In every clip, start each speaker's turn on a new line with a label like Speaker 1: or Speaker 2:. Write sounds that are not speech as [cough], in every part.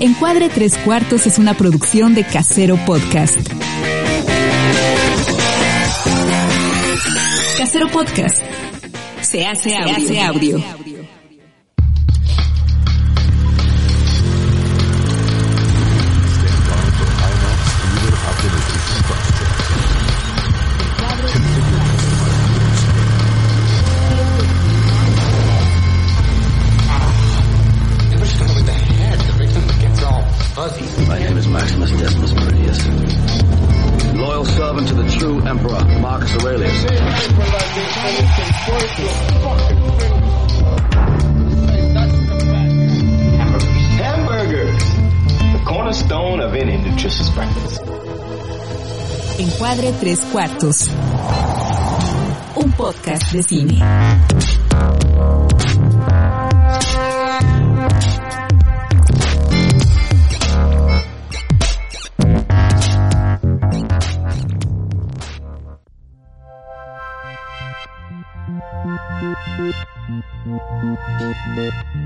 Speaker 1: Encuadre Tres Cuartos es una producción de Casero Podcast. Casero Podcast. Se hace audio. Hace audio. Tres Cuartos. Un podcast de cine.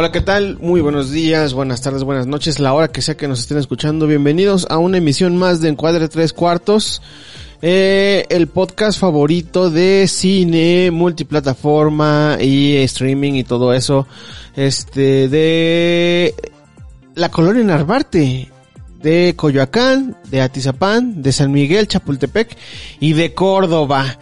Speaker 2: Hola, ¿qué tal? Muy buenos días, buenas tardes, buenas noches, la hora que sea que nos estén escuchando. Bienvenidos a una emisión más de Encuadre Tres Cuartos, eh, el podcast favorito de cine, multiplataforma y streaming y todo eso, este, de la colonia Narvarte, de Coyoacán, de Atizapán, de San Miguel, Chapultepec y de Córdoba.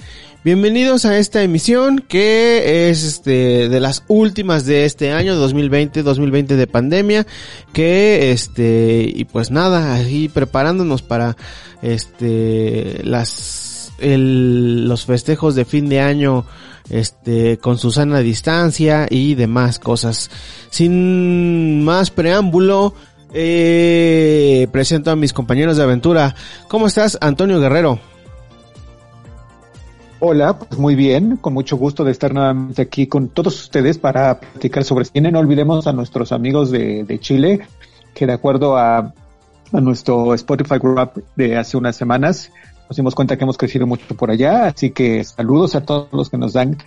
Speaker 2: Bienvenidos a esta emisión que es este de las últimas de este año 2020, 2020 de pandemia, que este y pues nada, ahí preparándonos para este las el, los festejos de fin de año este con su sana distancia y demás cosas. Sin más preámbulo, eh, presento a mis compañeros de aventura. ¿Cómo estás, Antonio Guerrero?
Speaker 3: Hola, pues muy bien, con mucho gusto de estar nuevamente aquí con todos ustedes para platicar sobre cine. No olvidemos a nuestros amigos de, Chile, que de acuerdo a, a nuestro Spotify Group de hace unas semanas, nos dimos cuenta que hemos crecido mucho por allá, así que saludos a todos los que nos dan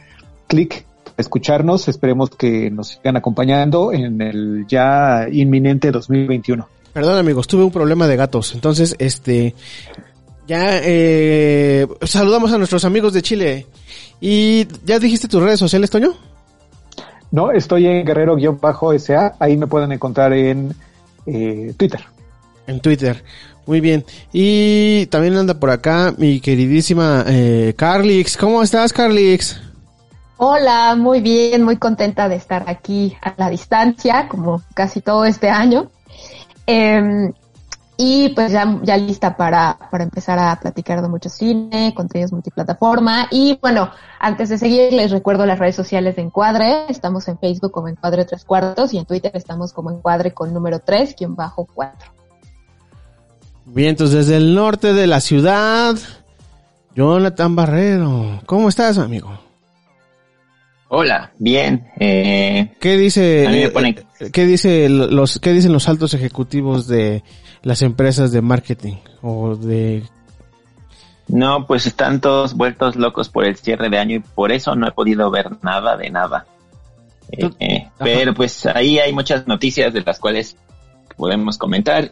Speaker 3: clic para escucharnos. Esperemos que nos sigan acompañando en el ya inminente 2021.
Speaker 2: Perdón amigos, tuve un problema de gatos, entonces este ya eh, saludamos a nuestros amigos de Chile. ¿Y ya dijiste tus redes sociales, Toño?
Speaker 3: No, estoy en Guerrero-SA, ahí me pueden encontrar en eh, Twitter.
Speaker 2: En Twitter, muy bien. Y también anda por acá mi queridísima eh, Carlix. ¿Cómo estás, Carlix?
Speaker 4: Hola, muy bien, muy contenta de estar aquí a la distancia, como casi todo este año. Eh, y pues ya, ya lista para, para empezar a platicar de mucho cine, contenidos multiplataforma. Y bueno, antes de seguir, les recuerdo las redes sociales de Encuadre. Estamos en Facebook como Encuadre Tres Cuartos y en Twitter estamos como Encuadre con número 3, quien bajo 4.
Speaker 2: Bien, entonces desde el norte de la ciudad, Jonathan Barrero. ¿Cómo estás, amigo?
Speaker 5: Hola, bien. Eh,
Speaker 2: ¿Qué dice,
Speaker 5: a mí me ponen-
Speaker 2: eh, qué dice los, qué dicen los altos ejecutivos de las empresas de marketing o de
Speaker 5: no, pues están todos vueltos locos por el cierre de año y por eso no he podido ver nada de nada. Eh, eh, pero pues ahí hay muchas noticias de las cuales podemos comentar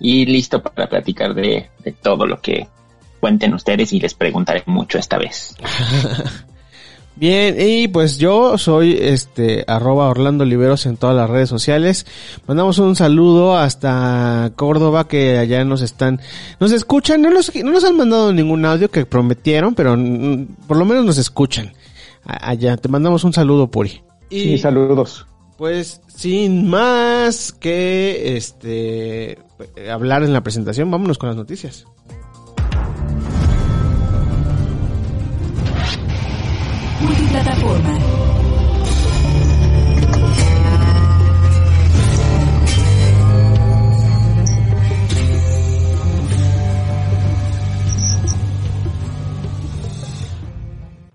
Speaker 5: y listo para platicar de, de todo lo que cuenten ustedes y les preguntaré mucho esta vez. [laughs]
Speaker 2: Bien, y pues yo soy este arroba Orlando Oliveros en todas las redes sociales. Mandamos un saludo hasta Córdoba que allá nos están, nos escuchan, no nos, no nos han mandado ningún audio que prometieron, pero por lo menos nos escuchan. Allá, te mandamos un saludo, Puri.
Speaker 3: Y saludos.
Speaker 2: Pues sin más que este hablar en la presentación, vámonos con las noticias.
Speaker 1: Multiplataforma.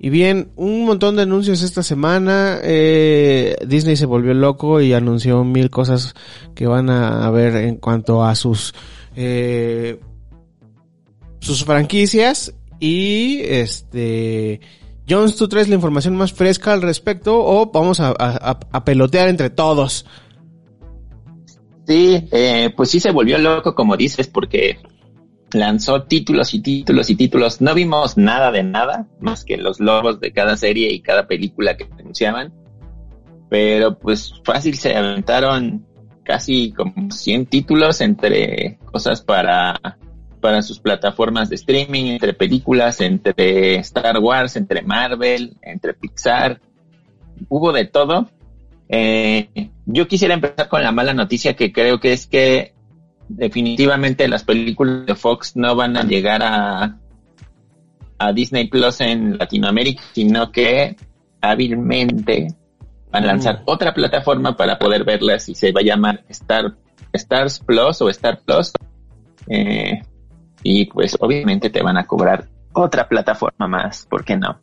Speaker 2: Y bien, un montón de anuncios esta semana. Eh, Disney se volvió loco y anunció mil cosas que van a ver en cuanto a sus eh, sus franquicias y este Jones, tú traes la información más fresca al respecto o vamos a, pelotear entre todos.
Speaker 5: Sí, eh, pues sí se volvió loco, como dices, porque lanzó títulos y títulos y títulos. No vimos nada de nada, más que los logos de cada serie y cada película que anunciaban. Pero pues fácil se aventaron casi como 100 títulos entre cosas para, para sus plataformas de streaming, entre películas, entre Star Wars, entre Marvel, entre Pixar. Hubo de todo. Eh, yo quisiera empezar con la mala noticia que creo que es que definitivamente las películas de Fox no van a llegar a, a Disney Plus en Latinoamérica, sino que hábilmente van a lanzar otra plataforma para poder verlas y se va a llamar Star, Stars Plus o Star Plus. Eh, y pues obviamente te van a cobrar otra plataforma más, ¿por qué no?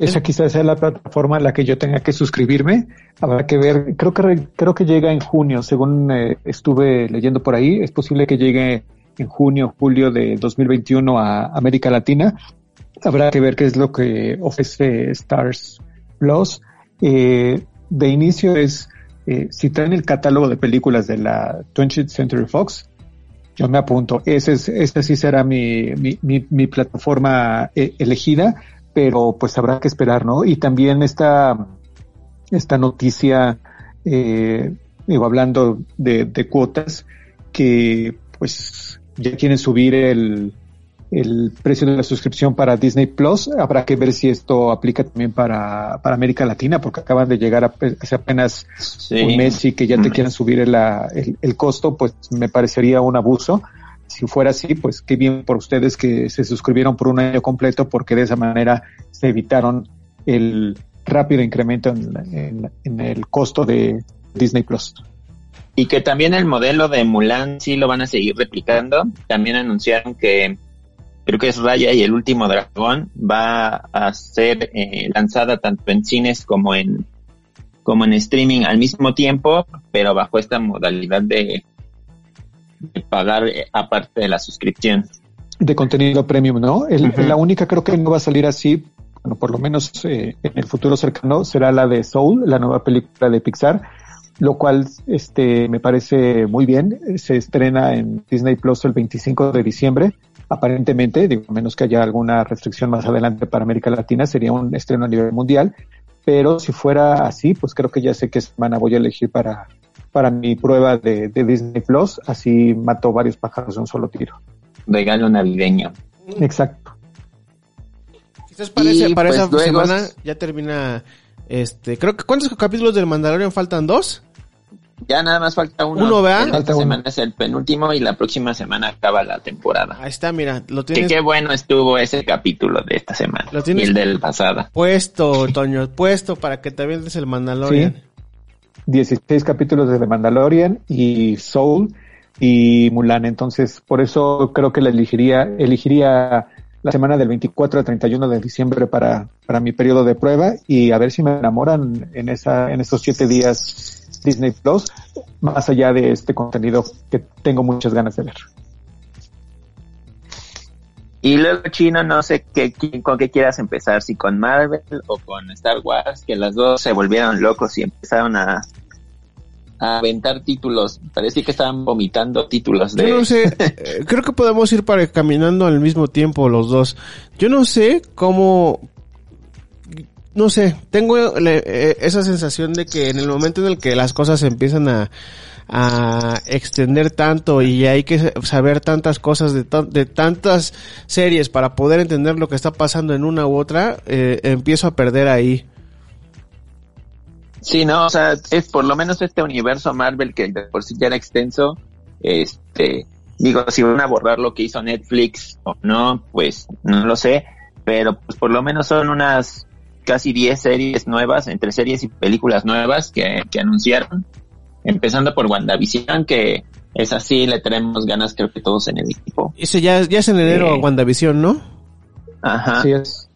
Speaker 3: Esa quizás sea la plataforma a la que yo tenga que suscribirme. Habrá que ver. Creo que creo que llega en junio, según eh, estuve leyendo por ahí. Es posible que llegue en junio, julio de 2021 a América Latina. Habrá que ver qué es lo que ofrece Stars Plus. Eh, de inicio es eh, si traen el catálogo de películas de la 20th Century Fox. Yo me apunto. Ese es, esa sí será mi, mi, mi, plataforma eh, elegida pero pues habrá que esperar, ¿no? Y también esta, esta noticia, eh, digo, hablando de, de cuotas, que pues ya quieren subir el, el precio de la suscripción para Disney Plus. Habrá que ver si esto aplica también para, para América Latina, porque acaban de llegar a, hace apenas
Speaker 5: Sí.
Speaker 3: un mes y que ya te
Speaker 5: mes.
Speaker 3: quieran subir el, el, el costo, pues me parecería un abuso si fuera así, pues qué bien por ustedes que se suscribieron por un año completo, porque de esa manera se evitaron el rápido incremento en, en- en el costo de Disney Plus.
Speaker 5: Y que también el modelo de Mulan sí lo van a seguir replicando. También anunciaron que creo que es Raya y el último dragón va a ser eh, lanzada tanto en cines como en como en streaming al mismo tiempo, pero bajo esta modalidad de, de pagar eh, aparte de la suscripción.
Speaker 3: de contenido premium, ¿no? El-. La única creo que no va a salir así, bueno, por lo menos eh, en el futuro cercano, será la de Soul, la nueva película de Pixar, lo cual este me parece muy bien. Se estrena en Disney Plus el 25 de diciembre. Aparentemente, digo, a menos que haya alguna restricción más adelante para América Latina, sería un estreno a nivel mundial. Pero si fuera así, pues creo que ya sé qué semana voy a elegir para, para mi prueba de, de Disney Plus. Así mato varios pájaros de un solo tiro.
Speaker 5: Regalo navideño.
Speaker 3: Exacto.
Speaker 2: Quizás para, ese- para
Speaker 5: pues,
Speaker 2: esa
Speaker 5: luego-
Speaker 2: semana ya termina este, creo que ¿cuántos capítulos del Mandalorian faltan? ¿Dos?
Speaker 5: Ya nada más falta uno.
Speaker 2: Uno, ¿verdad?
Speaker 5: Esta
Speaker 3: Falta uno.
Speaker 5: semana es el penúltimo y la próxima semana acaba la temporada.
Speaker 2: Ahí está, mira, lo
Speaker 5: Que
Speaker 2: tienes
Speaker 5: qué bueno estuvo ese capítulo de esta semana.
Speaker 2: Lo
Speaker 5: Y
Speaker 2: tienes-
Speaker 5: el del pasado.
Speaker 2: puesto, Toño, puesto para que te avientes el Mandalorian.
Speaker 3: Sí. 16 capítulos de The Mandalorian y Soul y Mulan. Entonces, por eso creo que la elegiría, elegiría la semana del 24 al 31 de diciembre para, para mi periodo de prueba y a ver si me enamoran en esa, en esos siete días Disney Plus, más allá de este contenido que tengo muchas ganas de ver.
Speaker 5: Y luego chino, no sé qué, con qué quieras empezar, si con Marvel o con Star Wars, que las dos se volvieron locos y empezaron a, a aventar títulos. Parecía que estaban vomitando títulos de...
Speaker 2: Yo no sé, [laughs] eh, creo que podemos ir para caminando al mismo tiempo los dos. Yo no sé cómo... No sé, tengo eh, esa sensación de que en el momento en el que las cosas empiezan a, extender tanto y hay que saber tantas cosas de tantas series para poder entender lo que está pasando en una u otra, eh, empiezo a perder ahí.
Speaker 5: Sí, no, o sea, es por lo menos este universo Marvel que de por sí ya era extenso, este, digo, si van a abordar lo que hizo Netflix o no, pues no lo sé, pero pues por lo menos son unas casi 10 series nuevas, entre series y películas nuevas que, que anunciaron, empezando por WandaVision, que es así, le tenemos ganas creo que todos en el equipo.
Speaker 2: Ese ya, ya es en enero
Speaker 5: Sí.
Speaker 2: WandaVision, ¿no?
Speaker 5: Ajá.
Speaker 3: Así es.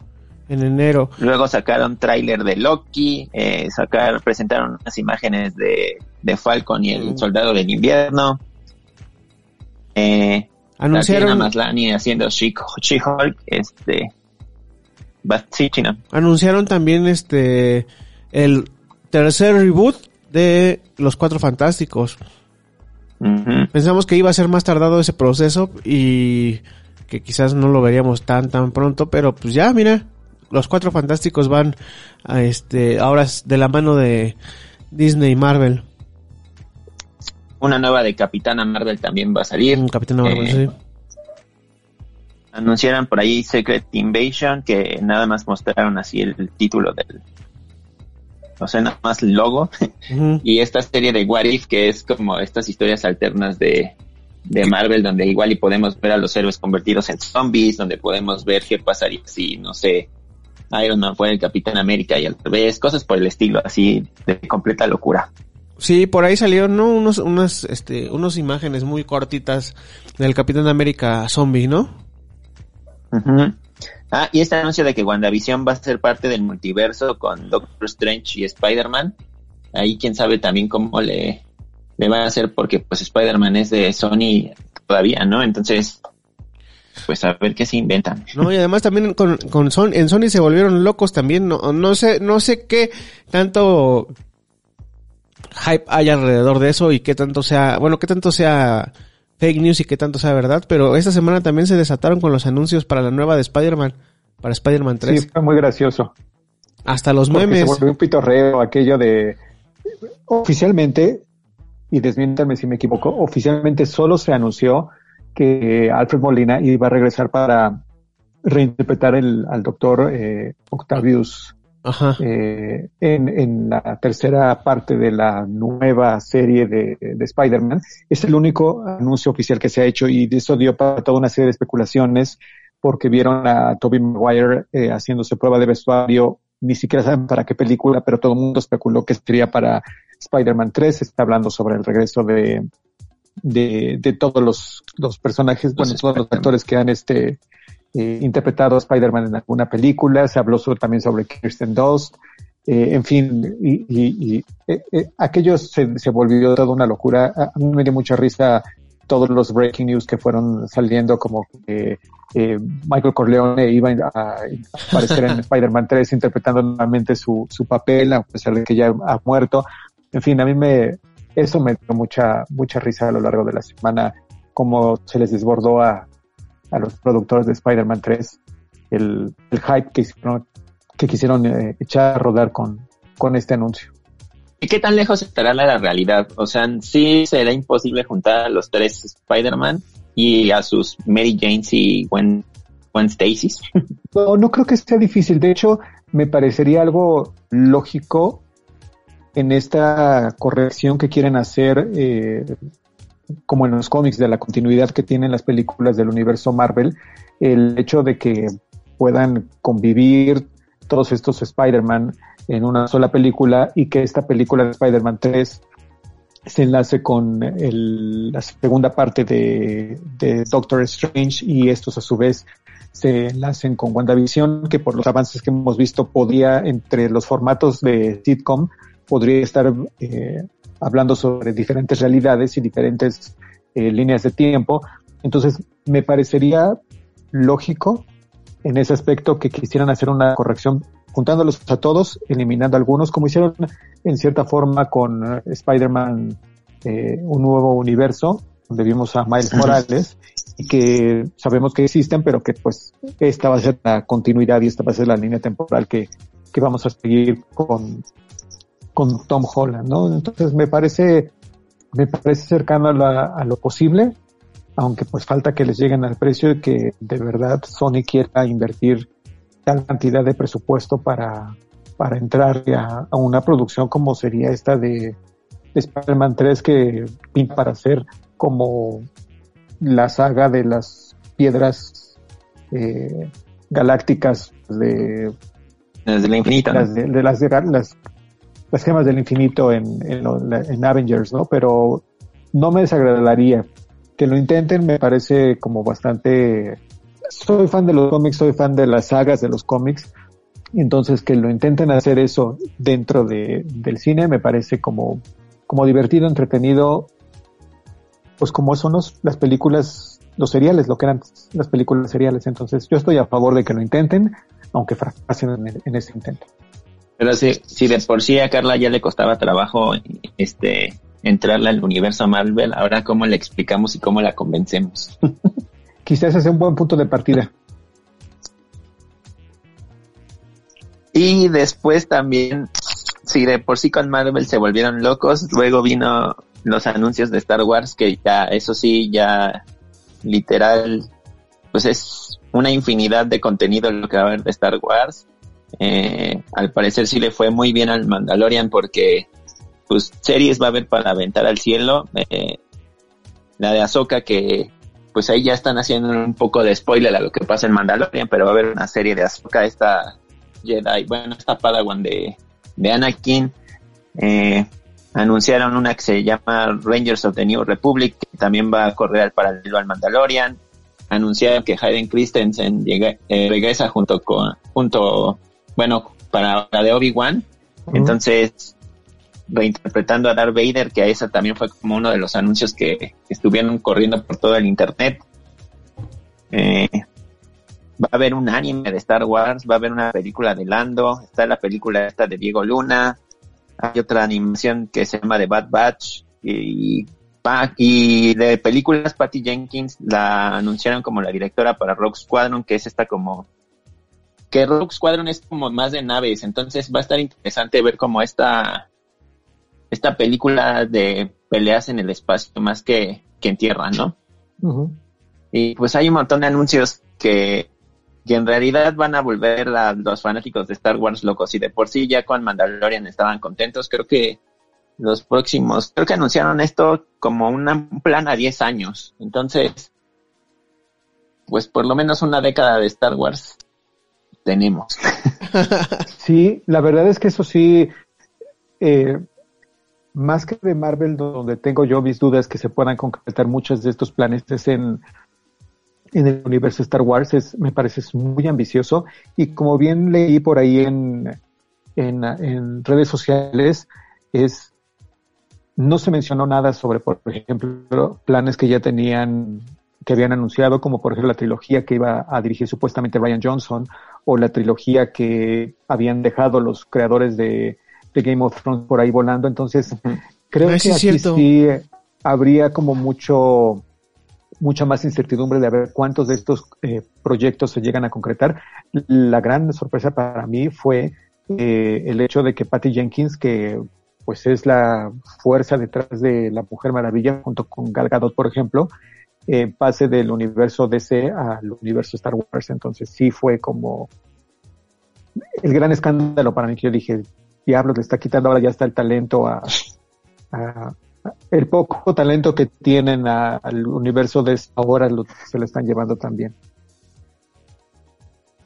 Speaker 2: En enero.
Speaker 5: Luego sacaron tráiler de Loki, eh, sacar, presentaron unas imágenes de, de Falcon y el Soldado del Invierno. Eh,
Speaker 2: Anunciaron-
Speaker 5: Tatiana Maslany haciendo She- She-Hulk, este, sí, chino.
Speaker 2: anunciaron también este el tercer reboot de Los Cuatro Fantásticos. Pensamos que iba a ser más tardado ese proceso y que quizás no lo veríamos tan tan pronto, pero pues ya, mira, Los Cuatro Fantásticos van a este ahora de la mano de Disney y Marvel.
Speaker 5: Una nueva de Capitana Marvel también va a salir.
Speaker 2: Mm, Capitana Marvel,
Speaker 5: Eh,
Speaker 2: sí.
Speaker 5: Anunciaron por ahí Secret Invasion, que nada más mostraron así el título del, o sea, nada más el logo. [laughs] Y esta serie de What If, que es como estas historias alternas de, de Marvel, donde igual y podemos ver a los héroes convertidos en zombies, donde podemos ver qué pasaría si, no sé, Iron Man fuera el Capitán América y al revés, cosas por el estilo, así de completa locura.
Speaker 2: Sí, por ahí salieron ¿no? unos unas este unos imágenes muy cortitas del Capitán América zombie, ¿no?
Speaker 5: Ah, y este anuncio de que WandaVision va a ser parte del multiverso con Doctor Strange y Spider-Man. Ahí quién sabe también cómo le, le van a hacer porque pues Spider-Man es de Sony todavía, ¿no? Entonces, pues a ver qué se inventan.
Speaker 2: No, y además también con, con en Sony se volvieron locos también, no, no sé, no sé qué tanto hype hay alrededor de eso y qué tanto sea, bueno, qué tanto sea fake news y qué tanto sea verdad, pero esta semana también se desataron con los anuncios para la nueva de Spider-Man, para Spider-Man 3.
Speaker 3: Sí, fue muy gracioso.
Speaker 2: Hasta los
Speaker 3: Porque se
Speaker 2: memes.
Speaker 3: volvió un pitorreo aquello de oficialmente, y desmiéntame si me equivoco, oficialmente solo se anunció que Alfred Molina iba a regresar para reinterpretar el, al doctor eh, Octavius
Speaker 2: Ajá.
Speaker 3: eh, en, en la tercera parte de la nueva serie de, de Spider-Man. Es el único anuncio oficial que se ha hecho y de eso dio para toda una serie de especulaciones porque vieron a Tobey Maguire eh, haciéndose prueba de vestuario, ni siquiera saben para qué película, pero todo el mundo especuló que sería para Spider-Man 3, se está hablando sobre el regreso de, de, de todos los, los personajes, bueno, todos los actores que han este, eh, interpretado a Spider-Man en alguna película, se habló sobre- también sobre Kirsten Dunst, eh, en fin, y, y- y, eh, eh, aquello se, se volvió toda una locura. A mí me dio mucha risa todos los breaking news que fueron saliendo, como que eh, Michael Corleone iba a aparecer en [laughs] Spider-Man 3 interpretando nuevamente su, su papel, a pesar de que ya ha muerto. En fin, a mí me, eso me dio mucha, mucha risa a lo largo de la semana, como se les desbordó a, a los productores de Spider-Man 3 el, el hype que hicieron, que quisieron eh, echar a rodar con, con este anuncio.
Speaker 5: ¿Y qué tan lejos estará la, realidad? O sea, sí será imposible juntar a los tres Spider-Man y a sus Mary Janes y Gwen, Gwen Stacy's. [laughs]
Speaker 3: No, no creo que sea difícil. De hecho, me parecería algo lógico en esta corrección que quieren hacer, eh, como en los cómics, de la continuidad que tienen las películas del universo Marvel, el hecho de que puedan convivir todos estos Spider-Man en una sola película y que esta película de Spider-Man 3 se enlace con el- la segunda parte de, Doctor Strange y estos a su vez se enlacen con WandaVision, que por los avances que hemos visto podría, entre los formatos de sitcom, podría estar eh, hablando sobre diferentes realidades y diferentes eh, líneas de tiempo. Entonces, me parecería lógico en ese aspecto que quisieran hacer una corrección juntándolos a todos, eliminando algunos, como hicieron en cierta forma con eh, Spider-Man, eh, un nuevo universo, donde vimos a Miles Morales, y que sabemos que existen, pero que pues esta va a ser la continuidad y esta va a ser la línea temporal que, que vamos a seguir con, con Tom Holland, ¿no? Entonces me parece, me parece cercano a, a lo posible, aunque pues falta que les lleguen al precio y que de verdad Sony quiera invertir tal cantidad de presupuesto para, para entrar a, a una producción como sería esta de, Spider-Man 3 que pinta para ser como la saga de las piedras eh, galácticas de
Speaker 5: desde la infinita
Speaker 3: las, de, las, las, las gemas del infinito en, en, en, Avengers no pero no me desagradaría que lo intenten me parece como bastante soy fan de los cómics, soy fan de las sagas de los cómics, entonces que lo intenten hacer eso dentro de, del cine me parece como, como divertido, entretenido, pues como son los, las películas, los seriales, lo que eran las películas seriales. Entonces yo estoy a favor de que lo intenten, aunque fracasen en, en ese intento.
Speaker 5: Pero si, si de por sí a Carla ya le costaba trabajo este entrarla al universo Marvel, ahora cómo le explicamos y cómo la convencemos. [laughs]
Speaker 3: quizás es un buen punto de partida.
Speaker 5: Y después también, si de por sí con Marvel se volvieron locos, luego vino los anuncios de Star Wars, que ya, eso sí, ya literal, pues es una infinidad de contenido lo que va a haber de Star Wars. Eh, al parecer sí le fue muy bien al Mandalorian porque pues series va a haber para aventar al cielo. Eh, la de Ahsoka que pues ahí ya están haciendo un poco de spoiler a lo que pasa en Mandalorian, pero va a haber una serie de Ahsoka, esta Jedi, bueno, esta Padawan de, de Anakin. Eh, anunciaron una que se llama Rangers of the New Republic, que también va a correr al paralelo al Mandalorian. Anunciaron que Hayden Christensen llega, eh, regresa junto con, junto, bueno, para la de Obi-Wan. Entonces, reinterpretando a Darth Vader, que a esa también fue como uno de los anuncios que, estuvieron corriendo por todo el internet. Eh, va a haber un anime de Star Wars, va a haber una película de Lando, está la película esta de Diego Luna, hay otra animación que se llama The Bad Batch y, y de películas Patty Jenkins la anunciaron como la directora para Rogue Squadron, que es esta como que Rogue Squadron es como más de naves, entonces va a estar interesante ver cómo esta esta película de peleas en el espacio más que, que en tierra, ¿no? Y pues hay un montón de anuncios que, que en realidad van a volver a los fanáticos de Star Wars locos y de por sí ya con Mandalorian estaban contentos. Creo que los próximos, creo que anunciaron esto como un plan a 10 años. Entonces, pues por lo menos una década de Star Wars tenemos. [laughs]
Speaker 3: sí, la verdad es que eso sí, eh, más que de Marvel, donde tengo yo mis dudas que se puedan concretar muchos de estos planes, es en, en el universo Star Wars, es, me parece muy ambicioso. Y como bien leí por ahí en, en, en redes sociales, es no se mencionó nada sobre, por ejemplo, planes que ya tenían, que habían anunciado, como por ejemplo la trilogía que iba a dirigir supuestamente Ryan Johnson, o la trilogía que habían dejado los creadores de de Game of Thrones por ahí volando. Entonces, creo que aquí sí habría como mucho, mucha más incertidumbre de ver cuántos de estos eh, proyectos se llegan a concretar. La gran sorpresa para mí fue eh, el hecho de que Patty Jenkins, que pues es la fuerza detrás de la Mujer Maravilla, junto con Gal Gadot, por ejemplo, eh, pase del universo DC al universo Star Wars. Entonces sí fue como el gran escándalo para mí que yo dije, diablos le está quitando ahora ya está el talento a, el poco talento que tienen al universo de ahora lo, se lo están llevando también.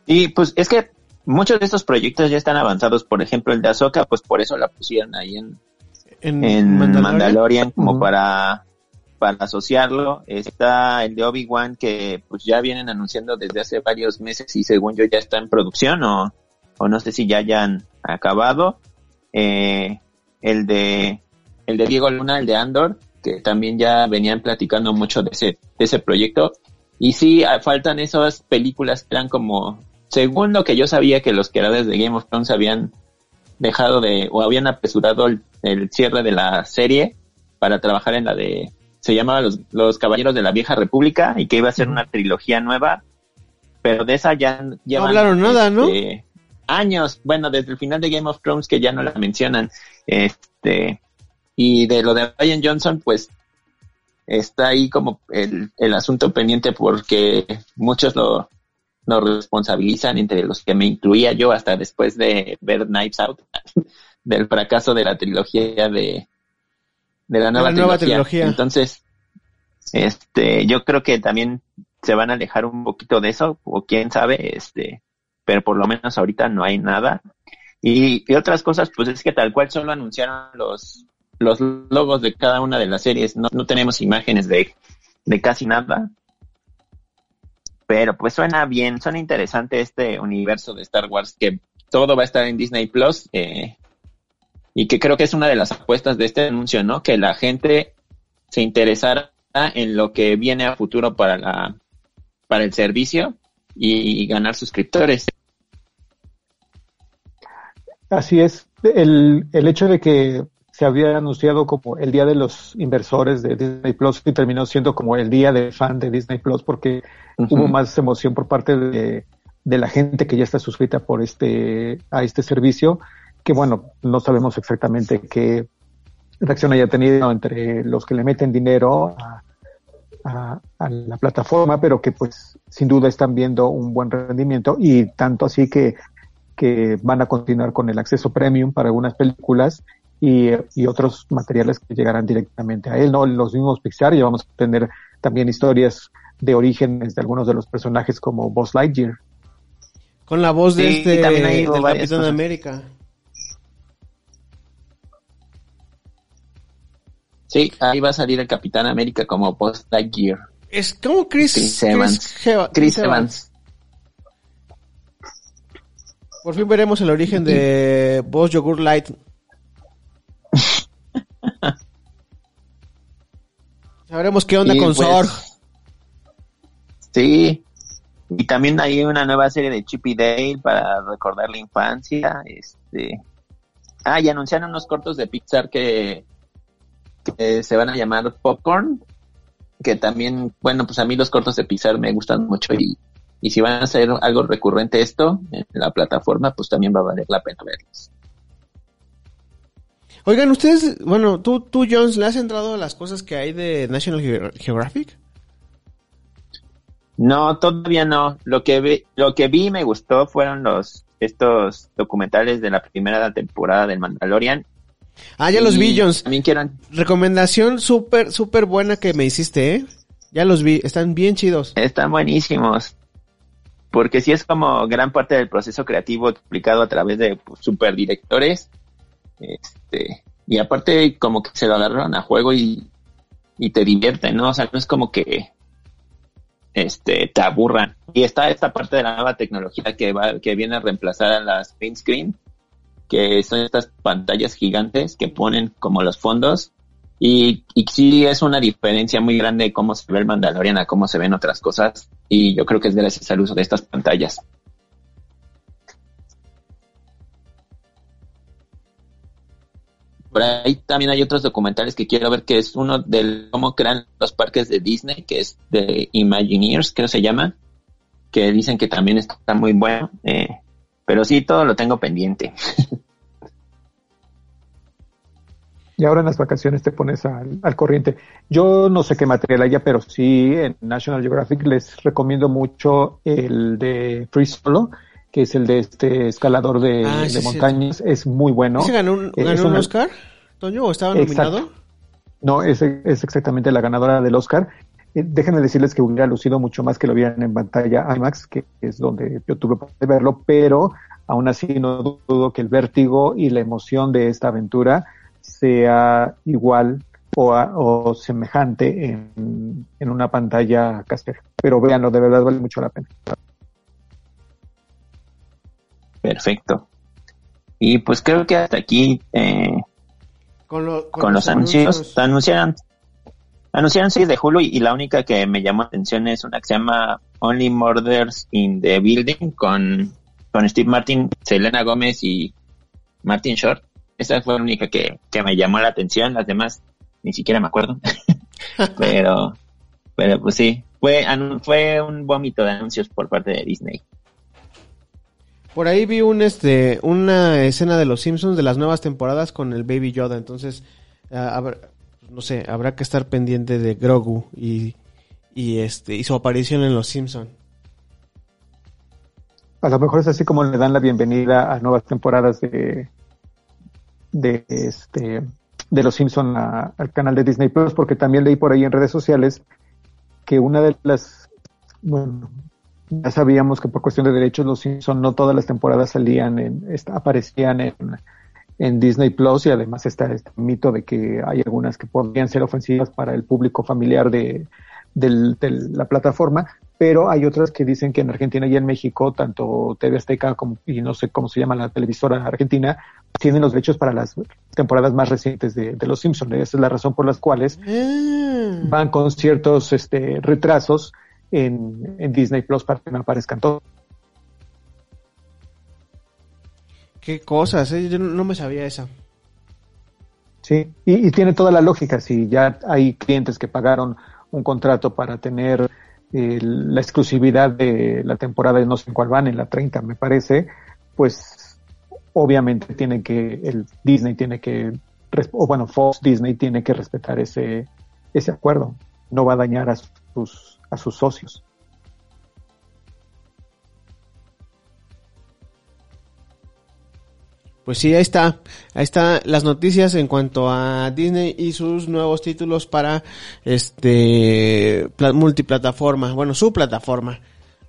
Speaker 5: Y pues es que muchos de estos proyectos ya están avanzados, por ejemplo el de Ahsoka, pues por eso la pusieron ahí en, en, Mandalorian, como para, para asociarlo. Está el de Obi-Wan que pues ya vienen anunciando desde hace varios meses y según yo ya está en producción o, o no sé si ya hayan acabado eh, el de el de Diego Luna, el de Andor, que también ya venían platicando mucho de ese, de ese proyecto. Y sí, ah, faltan esas películas que eran como según lo que yo sabía que los creadores de Game of Thrones habían dejado de, o habían apresurado el, el cierre de la serie para trabajar en la de, se llamaba los, los Caballeros de la Vieja República y que iba a ser una trilogía nueva, pero de esa ya
Speaker 2: no hablaron nada, ¿no?
Speaker 5: este, Años, bueno, desde el final de Game of Thrones que ya no la mencionan, este, y de lo de Ryan Johnson, pues está ahí como el, el asunto pendiente porque muchos lo, lo responsabilizan, entre los que me incluía yo hasta después de ver Knives Out, [laughs] del fracaso de la trilogía de, de la nueva,
Speaker 2: la nueva
Speaker 5: trilogía.
Speaker 2: trilogía.
Speaker 5: Entonces, este, yo creo que también se van a alejar un poquito de eso, o quién sabe, este, pero por lo menos ahorita no hay nada. Y, y otras cosas, pues es que tal cual solo anunciaron los, los logos de cada una de las series, no, no tenemos imágenes de, de casi nada. Pero pues suena bien, suena interesante este universo de Star Wars, que todo va a estar en Disney Plus, eh, y que creo que es una de las apuestas de este anuncio, ¿no? Que la gente se interesara en lo que viene a futuro para la, para el servicio y ganar suscriptores.
Speaker 3: Así es. El, el hecho de que se había anunciado como el día de los inversores de Disney Plus y terminó siendo como el día de fan de Disney Plus porque hubo más emoción por parte de, de la gente que ya está suscrita por este, a este servicio, que bueno, no sabemos exactamente qué reacción haya tenido entre los que le meten dinero a, a, a la plataforma, pero que pues sin duda están viendo un buen rendimiento y tanto así que, que van a continuar con el acceso premium para algunas películas y, y otros materiales que llegarán directamente a él, ¿no? Los mismos Pixar y vamos a tener también historias de orígenes de algunos de los personajes como Buzz Lightyear.
Speaker 2: Con la voz de
Speaker 5: Sí,
Speaker 2: este,
Speaker 5: también ha ido
Speaker 2: del Capitán
Speaker 5: cosas.
Speaker 2: América.
Speaker 5: Sí, ahí va a salir el Capitán América como Post Lightyear.
Speaker 2: Es como Chris,
Speaker 5: Chris Evans.
Speaker 2: Heva-
Speaker 5: Chris Evans.
Speaker 2: Por fin veremos el origen de Boss Yogurt Light. [laughs] Sabremos qué onda
Speaker 5: Y,
Speaker 2: con
Speaker 5: pues,
Speaker 2: Zorg.
Speaker 5: Sí. Y también hay una nueva serie de Chip y Dale para recordar la infancia. Este. Ah, y anunciaron unos cortos de Pixar que, que se van a llamar Popcorn. Que también, bueno, pues a mí los cortos de Pixar me gustan mucho y, y si van a hacer algo recurrente esto en la plataforma, pues también va a valer la pena verlos.
Speaker 2: Oigan, ustedes, bueno, tú, tú, Jones, ¿le has entrado a las cosas que hay de National Ge- Geographic?
Speaker 5: No, todavía no. Lo que vi, lo que vi y me gustó fueron los estos documentales de la primera temporada del Mandalorian.
Speaker 2: Ah, ya los vi, Jones.
Speaker 5: También quiero,
Speaker 2: Recomendación súper, súper buena que me hiciste, ¿eh? Ya los vi, están bien chidos.
Speaker 5: están buenísimos. Porque sí es como gran parte del proceso creativo explicado a través de pues, super directores. Este, y aparte como que se lo agarraron a juego y, y te divierten, ¿no? O sea, no es como que este te aburran. Y está esta parte de la nueva tecnología que va, que viene a reemplazar a las print screen, que son estas pantallas gigantes que ponen como los fondos. Y, y sí es una diferencia muy grande de cómo se ve el Mandalorian a cómo se ven otras cosas. Y yo creo que es gracias al uso de estas pantallas. Por ahí también hay otros documentales que quiero ver, que es uno de cómo crean los parques de Disney, que es de Imagineers, creo se llama, que dicen que también está muy bueno. Eh, pero sí, todo lo tengo pendiente.
Speaker 3: Y ahora en las vacaciones te pones al, al corriente. Yo no sé qué material haya, pero sí en National Geographic les recomiendo mucho el de Free Solo, que es el de este escalador de,
Speaker 2: Ah,
Speaker 3: de
Speaker 2: sí, sí.
Speaker 3: montañas. Es muy bueno.
Speaker 2: ¿Se ganó un,
Speaker 3: Eh,
Speaker 2: ganó un Oscar, Toño, o estaba
Speaker 3: Exacto.
Speaker 2: nominado?
Speaker 3: No, es, es exactamente la ganadora del Oscar. Eh, déjenme decirles que hubiera lucido mucho más que lo vieran en pantalla IMAX, que es donde yo tuve de verlo, pero aún así no dudo que el vértigo y la emoción de esta aventura sea igual o, a- o semejante en, en una pantalla casera. Pero véanlo, de verdad vale mucho la pena.
Speaker 5: Perfecto. Y pues creo que hasta aquí, eh,
Speaker 2: Con, lo-
Speaker 5: con, los, anuncios, anunciaron, anunciaron series de Hulu y, la única que me llamó atención es una que se llama Only Murders in the Building con, con Steve Martin, Selena Gómez y Martin Short. Esa fue la única que, que me llamó la atención, las demás ni siquiera me acuerdo. [laughs] pero, pero pues sí, fue, fue un vómito de anuncios por parte de Disney.
Speaker 2: Por ahí vi un este una escena de los Simpsons de las nuevas temporadas con el Baby Yoda, entonces ah, no sé, habrá que estar pendiente de Grogu y, y este y su aparición en los Simpsons.
Speaker 3: A lo mejor es así como le dan la bienvenida a nuevas temporadas de de este de los Simpson al canal de Disney Plus, porque también leí por ahí en redes sociales que una de las bueno, ya sabíamos que por cuestión de derechos los Simpson no todas las temporadas salían en, aparecían en, en Disney Plus y además está este mito de que hay algunas que podrían ser ofensivas para el público familiar de, de la plataforma, pero hay otras que dicen que en Argentina y en México, tanto TV Azteca como, y no sé cómo se llama la televisora argentina, tienen los derechos para las temporadas más recientes de, Los Simpsons. Esa es la razón por las cuales mm. van con ciertos este, retrasos en, Disney Plus para que no aparezcan todos.
Speaker 2: Qué cosas, ¿eh? yo no me sabía esa.
Speaker 3: Sí, y, tiene toda la lógica. Si ya hay clientes que pagaron un contrato para tener eh, la exclusividad de la temporada de no sé en cuál van, en la 30 me parece, pues obviamente tiene que, el Disney tiene que, o bueno, Fox Disney tiene que respetar ese, ese acuerdo. No va a dañar a sus a sus socios.
Speaker 2: Pues sí, ahí está. Ahí están las noticias en cuanto a Disney y sus nuevos títulos para este multiplataforma, bueno, su plataforma.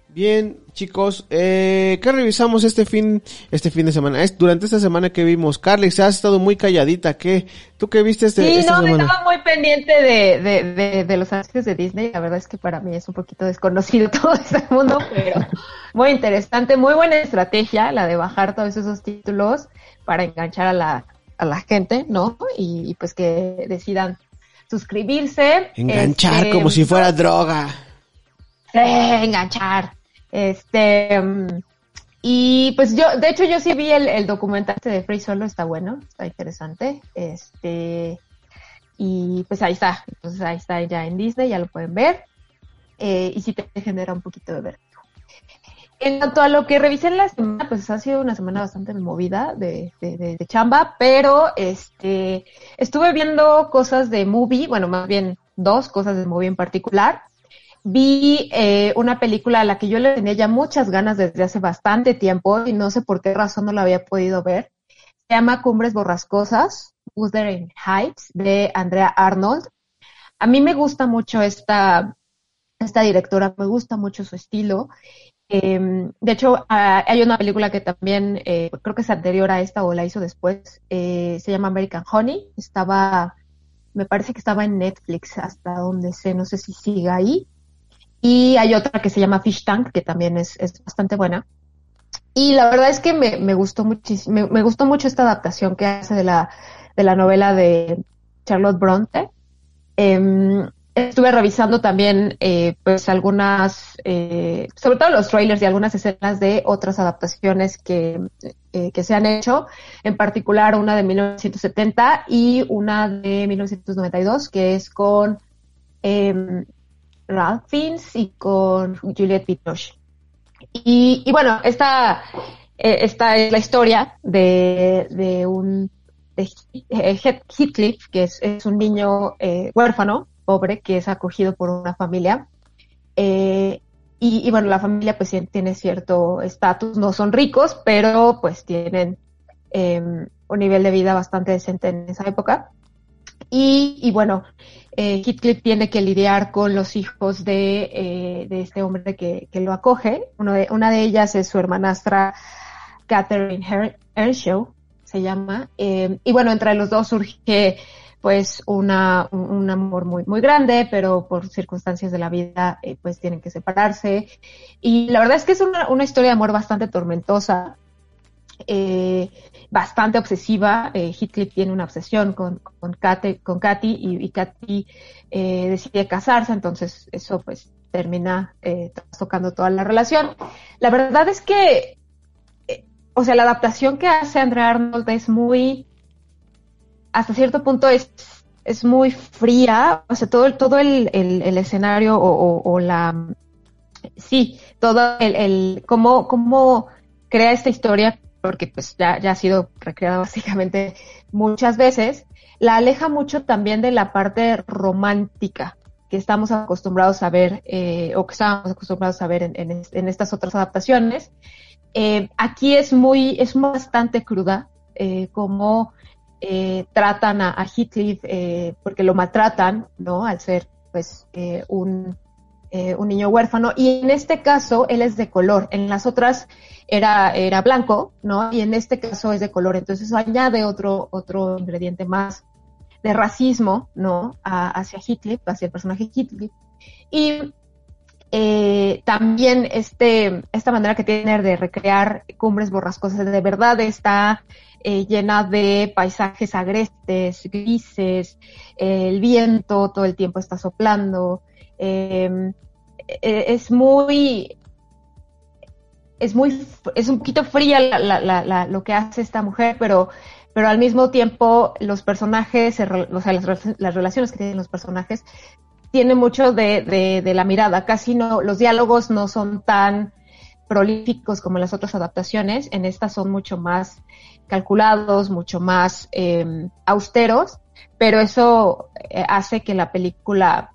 Speaker 2: Bien, chicos, eh, ¿qué revisamos este fin, este fin de semana? Es durante esta semana que vimos. se has estado muy calladita. ¿Qué? ¿Tú qué viste este,
Speaker 4: sí,
Speaker 2: esta
Speaker 4: no,
Speaker 2: semana?
Speaker 4: estaba muy pendiente de, de, de, de los anuncios de Disney. La verdad es que para mí es un poquito desconocido [laughs] todo ese mundo, pero muy interesante, muy buena estrategia la de bajar todos esos títulos para enganchar a la, a la gente, ¿no? Y, pues que decidan suscribirse.
Speaker 2: Enganchar este, como si fuera droga.
Speaker 4: enganchar. Este, y pues yo, de hecho yo sí vi el, el documental de Free Solo, está bueno, está interesante. Este, y pues ahí está, entonces ahí está ya en Disney, ya lo pueden ver. Eh, y sí te genera un poquito de vértigo. En cuanto a lo que revisé en la semana, pues ha sido una semana bastante movida de, chamba, pero este estuve viendo cosas de movie, bueno, más bien dos cosas de movie en particular vi eh, una película a la que yo le tenía ya muchas ganas desde hace bastante tiempo y no sé por qué razón no la había podido ver. Se llama Cumbres Borrascosas, Wuthering Heights, de Andrea Arnold. A mí me gusta mucho esta directora, me gusta mucho su estilo. Eh, de hecho, ah, hay una película que también eh, creo que es anterior a esta o la hizo después, eh, se llama American Honey. Estaba, me parece que estaba en Netflix hasta donde sé, no sé si siga ahí. Y hay otra que se llama Fish Tank, que también es, es bastante buena. Y la verdad es que me, me gustó muchísimo, me, gustó mucho esta adaptación que hace de la, de la novela de Charlotte Bronte. Em, estuve revisando también, eh, pues algunas, eh, sobre todo los trailers y algunas escenas de otras adaptaciones que, eh, que se han hecho, en particular una de 1970 y una de 1992, que es con eh, Ralph Fiennes y con Juliette Binoche. Y, y bueno, esta, eh, esta es la historia de, de un de Heathcliff, que es, es un niño huérfano, pobre, que es acogido por una familia. Eh, y, bueno, la familia pues tiene cierto estatus, no son ricos, pero pues tienen eh, un nivel de vida bastante decente en esa época. Y, bueno, eh, Heathcliff tiene que lidiar con los hijos de, eh, de este hombre que, que, lo acoge. Uno de, una de ellas es su hermanastra Catherine Earnshaw, se llama. Eh, y bueno, entre los dos surge pues una, un, amor muy, muy grande, pero por circunstancias de la vida eh, pues tienen que separarse. Y la verdad es que es una, una historia de amor bastante tormentosa. eh, bastante obsesiva. Eh, Heathcliff tiene una obsesión con, con, Kate, con Katy y, y Katy eh, decide casarse, entonces eso pues termina eh, tocando toda la relación. La verdad es que, eh, o sea, la adaptación que hace Andrea Arnold es muy, hasta cierto punto es, es muy fría, o sea, todo, todo el, el, el escenario o, o, la, sí, todo el, el cómo, cómo crea esta historia, porque pues ya, ya ha sido recreada [laughs] básicamente muchas veces, la aleja mucho también de la parte romántica que estamos acostumbrados a ver eh, o que estábamos acostumbrados a ver en, en, en estas otras adaptaciones. Eh, aquí es muy, es bastante cruda, eh, como eh, tratan a, a Heathcliff, eh, porque lo maltratan, ¿no? Al ser, pues, eh, un, un niño huérfano. Y en este caso, él es de color. En las otras era, era blanco, ¿no? Y en este caso es de color. Entonces eso añade otro, otro ingrediente más de racismo, ¿no? Hacia Heathcliff, hacia el personaje Heathcliff. Y también este, esta manera que tiene de recrear cumbres borrascosas de verdad está eh, llena de paisajes agrestes, grises, el viento todo el tiempo está soplando, em, e, es muy, es muy, es un poquito fría la, lo que hace esta mujer, pero pero al mismo tiempo los personajes, o sea, las, las relaciones que tienen los personajes, tienen mucho de, de, de, la mirada. Casi no, los diálogos no son tan prolíficos como las otras adaptaciones. En estas son mucho más calculados, mucho más eh, austeros, pero eso eh, hace que la película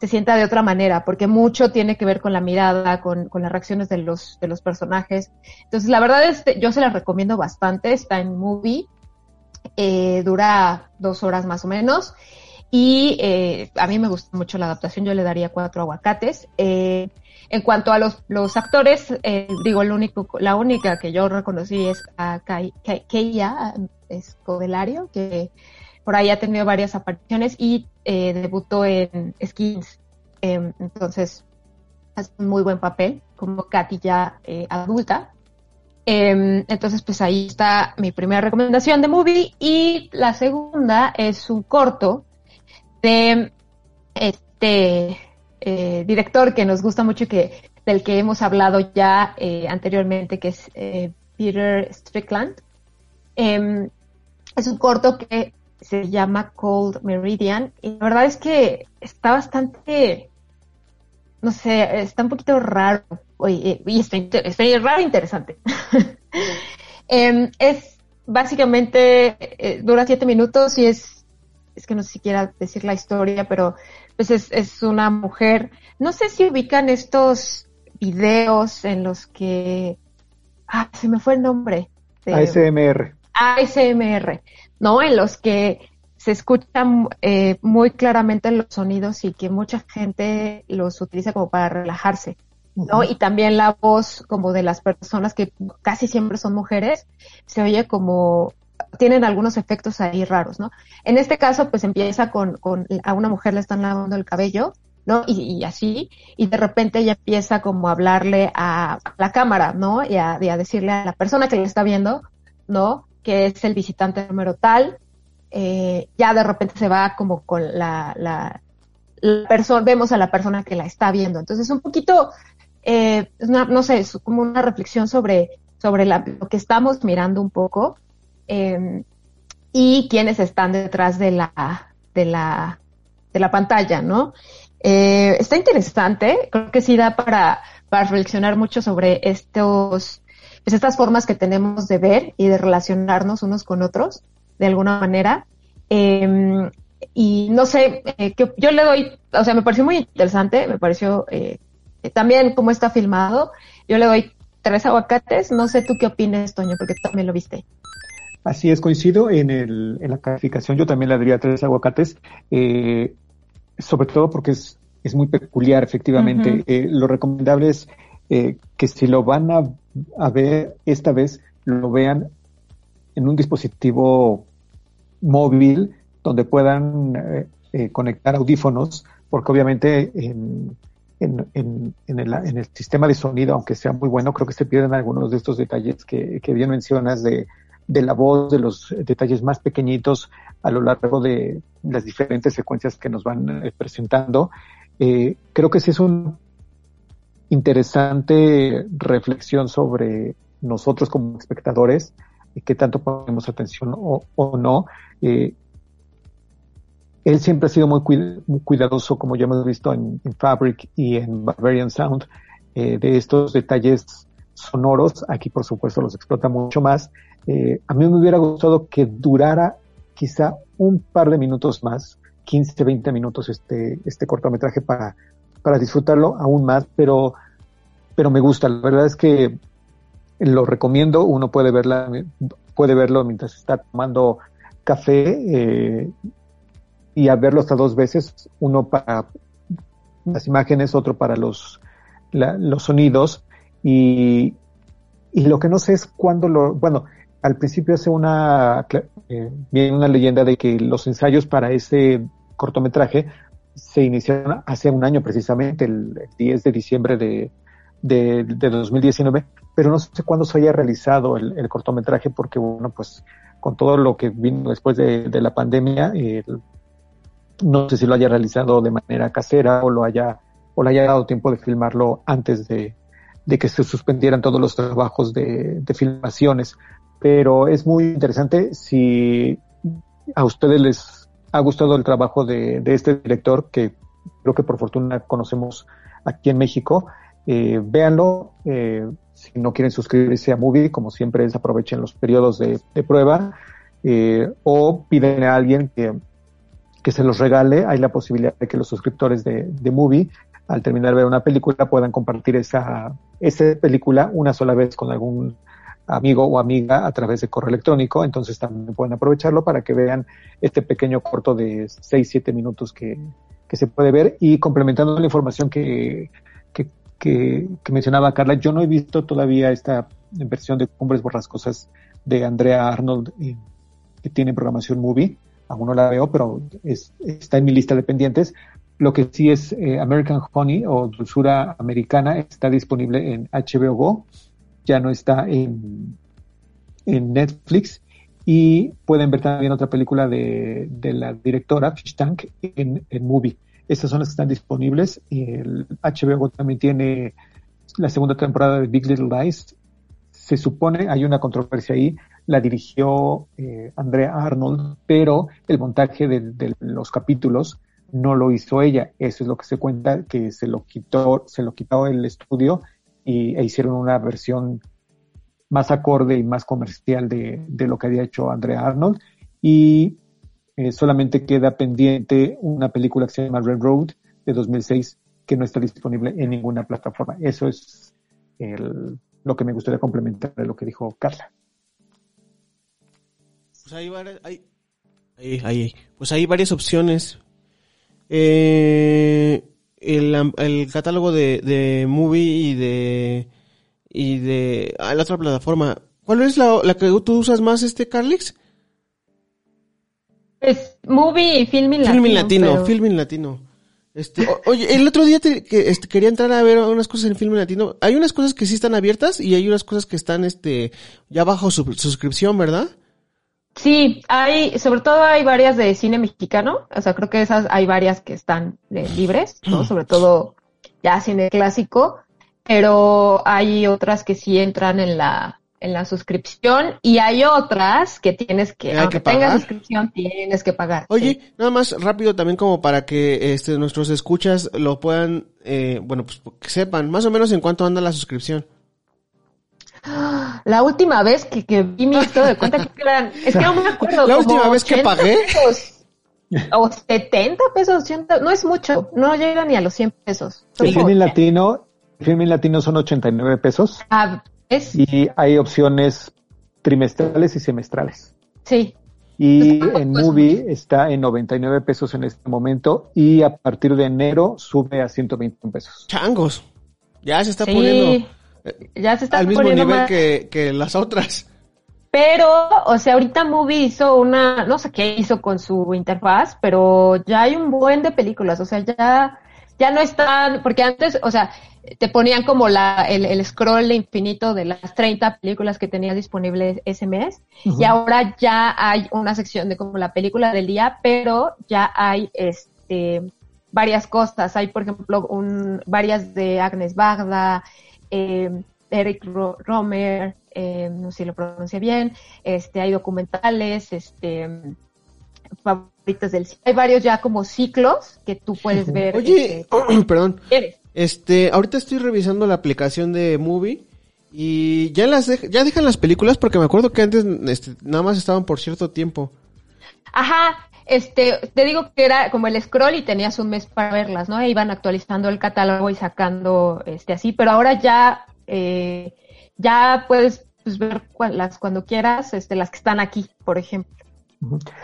Speaker 4: se sienta de otra manera, porque mucho tiene que ver con la mirada, con, con las reacciones de los, de los personajes. Entonces, la verdad es que yo se las recomiendo bastante, está en movie, eh, dura dos horas más o menos. Y eh, a mí me gusta mucho la adaptación, yo le daría cuatro aguacates. Eh, en cuanto a los, los actores, eh, digo, el único, la única que yo reconocí es a Escodelario, que por ahí ha tenido varias apariciones y eh, debutó en Skins. Em, entonces, hace un muy buen papel como Katy ya eh, adulta. Eh, entonces, pues ahí está mi primera recomendación de movie. Y la segunda es un corto de este eh, director que nos gusta mucho, que del que hemos hablado ya eh, anteriormente, que es eh, Peter Strickland. Em, es un corto que se llama Cold Meridian. Y la verdad es que está bastante, no sé, está un poquito raro Oye, y está, está raro e interesante. [laughs] eh, es básicamente, eh, dura siete minutos y es, es que no sé si quiera decir la historia, pero pues es, es una mujer, no sé si ubican estos videos en los que, ah, se me fue el nombre.
Speaker 3: De, ASMR.
Speaker 4: ASMR, ¿no? En los que se escuchan eh, muy claramente los sonidos y que mucha gente los utiliza como para relajarse. ¿no? Y también la voz como de las personas que casi siempre son mujeres, se oye como, tienen algunos efectos ahí raros, ¿no? En este caso, pues empieza con, con a una mujer le están lavando el cabello, ¿no? Y, y así, y de repente ella empieza como a hablarle a, la cámara, ¿no? Y a, y a, decirle a la persona que le está viendo, ¿no? Que es el visitante número tal, eh, ya de repente se va como con la, la, la persona, vemos a la persona que la está viendo. Entonces, un poquito eh, una, no sé, es como una reflexión sobre, sobre la, lo que estamos mirando un poco eh, y quiénes están detrás de la, de la, de la pantalla, ¿no? Eh, está interesante, creo que sí da para, para reflexionar mucho sobre estos, pues estas formas que tenemos de ver y de relacionarnos unos con otros, de alguna manera. Eh, y no sé, eh, yo le doy, o sea, me pareció muy interesante, me pareció eh, también como está filmado, yo le doy tres aguacates. No sé tú qué opinas, Toño, porque tú también lo viste.
Speaker 3: Así es, coincido en, el, en la calificación. Yo también le daría tres aguacates, eh, sobre todo porque es, es muy peculiar, efectivamente. Uh -huh. eh, lo recomendable es eh, que si lo van a, a, ver esta vez, lo vean en un dispositivo móvil donde puedan eh, eh, conectar audífonos, porque obviamente en en, en, en, el, en, el, sistema de sonido, aunque sea muy bueno, creo que se pierden algunos de estos detalles que, que bien mencionas de, de la voz, de los detalles más pequeñitos a lo largo de las diferentes secuencias que nos van eh, presentando. Eh, creo que sí es una interesante reflexión sobre nosotros como espectadores, y qué tanto ponemos atención o, no. Eh, él siempre ha sido muy, cuidadoso, como ya hemos visto en, Fabric y en Barbarian Sound, eh, de estos detalles sonoros. Aquí, por supuesto, los explota mucho más. Eh, a mí me hubiera gustado que durara quizá un par de minutos más, 15, 20 minutos este, este cortometraje para, para disfrutarlo aún más, pero, pero me gusta. La verdad es que lo recomiendo. Uno puede verla, puede verlo mientras está tomando café eh, y a verlo hasta dos veces, uno para las imágenes, otro para los, los sonidos y, y lo que no sé es cuándo lo, bueno, al principio hace una, eh, viene una leyenda de que los ensayos para ese cortometraje se iniciaron hace un año precisamente, el 10 de diciembre de, de, 2019, pero no sé cuándo se haya realizado el, cortometraje porque, bueno, pues con todo lo que vino después de, la pandemia, no sé si lo haya realizado de manera casera o lo haya, o le haya dado tiempo de filmarlo antes de, de que se suspendieran todos los trabajos de, de filmaciones. Pero es muy interesante si a ustedes les ha gustado el trabajo de, este director, que creo que por fortuna conocemos aquí en México, eh, véanlo. Eh, si no quieren suscribirse a Movie, como siempre es, aprovechen los periodos de, prueba eh, o piden a alguien que, que se los regale. Hay la posibilidad de que los suscriptores de, de Movie, al terminar de ver una película, puedan compartir esa, esa película una sola vez con algún amigo o amiga a través de correo electrónico. Entonces también pueden aprovecharlo para que vean este pequeño corto de 6-7 minutos que, que se puede ver y complementando la información que, que, mencionaba Carla, yo no he visto todavía esta versión de Cumbres Borrascosas de Andrea Arnold eh, que tiene programación movie. Aún no la veo, pero está en mi lista de pendientes. Lo que sí es eh, American Honey o Dulzura Americana está disponible en HBO Go, ya no está en, en Netflix y pueden ver también otra película de, de la directora Fish Tank en, en Movie. Estas son las que están disponibles. El HBO también tiene la segunda temporada de Big Little Lies. Se supone, hay una controversia ahí, la dirigió eh, Andrea Arnold, pero el montaje de, los capítulos no lo hizo ella. Eso es lo que se cuenta, que se lo quitó, se lo quitó el estudio y, e hicieron una versión más acorde y más comercial de, de lo que había hecho Andrea Arnold. Y eh, solamente queda pendiente una película que se llama Red Road de 2006 que no está disponible en ninguna plataforma. Eso es lo que me gustaría complementar de lo que dijo Carla.
Speaker 2: Pues hay, hay, pues hay varias opciones. Eh, el, catálogo de, de Movie y de y de ah, la otra plataforma. ¿Cuál es la, la que tú usas más, este Carlix?
Speaker 4: Es movie y filming latino.
Speaker 2: Filming latino, filming latino. Este, oye, el otro día que, este, quería entrar a ver unas cosas en filming latino. Hay unas cosas que sí están abiertas y hay unas cosas que están este ya bajo su, suscripción, ¿verdad?
Speaker 4: Sí, hay, sobre todo hay varias de cine mexicano, o sea, creo que esas hay varias que están eh, libres, ¿no? Sobre todo ya cine clásico, pero hay otras que sí entran en la en la suscripción y hay otras que tienes que, aunque tengas suscripción, tienes que pagar.
Speaker 2: Oye, nada más rápido también como para que este, nuestros escuchas lo puedan, eh, bueno, pues que sepan más o menos en cuánto anda la suscripción. [gasps]
Speaker 4: La última vez que, que vi mi estado de cuenta que eran, es que no me acuerdo.
Speaker 2: La última vez que pagué.
Speaker 4: o 70 pesos, 80, no es mucho, no llega ni a los 100 pesos.
Speaker 3: El filming latino, el filming latino son 89 pesos.
Speaker 4: Ah,
Speaker 3: y hay opciones trimestrales y semestrales.
Speaker 4: Sí.
Speaker 3: Y en Movie está en 99 pesos en este momento y a partir de enero sube a 120 pesos.
Speaker 2: Changos. Ya se está poniendo
Speaker 4: ya se está
Speaker 2: al mismo nivel que, que las otras.
Speaker 4: Pero, o sea, ahorita Movie hizo una, no sé qué hizo con su interfaz, pero ya hay un buen de películas, o sea, ya ya no están, porque antes, o sea, te ponían como la, el, el scroll infinito de las 30 películas que tenías disponibles ese mes y ahora ya hay una sección de como la película del día, pero ya hay este varias cosas. Hay, por ejemplo, un, varias de Agnes Bagda, eh, Eric Romer, eh, no sé si lo pronuncia bien, este, hay documentales, este, favoritos del Hay varios ya como ciclos que tú puedes ver.
Speaker 2: Oye, este, [clears throat] perdón. Este, ahorita estoy revisando la aplicación de Movie y ya las ya dejan las películas porque me acuerdo que antes este, nada más estaban por cierto tiempo.
Speaker 4: Ajá, este, te digo que era como el scroll y tenías un mes para verlas, ¿no? E iban actualizando el catálogo y sacando, este, así, pero ahora ya, eh, ya puedes pues, ver las cuando quieras, este, las que están aquí, por ejemplo.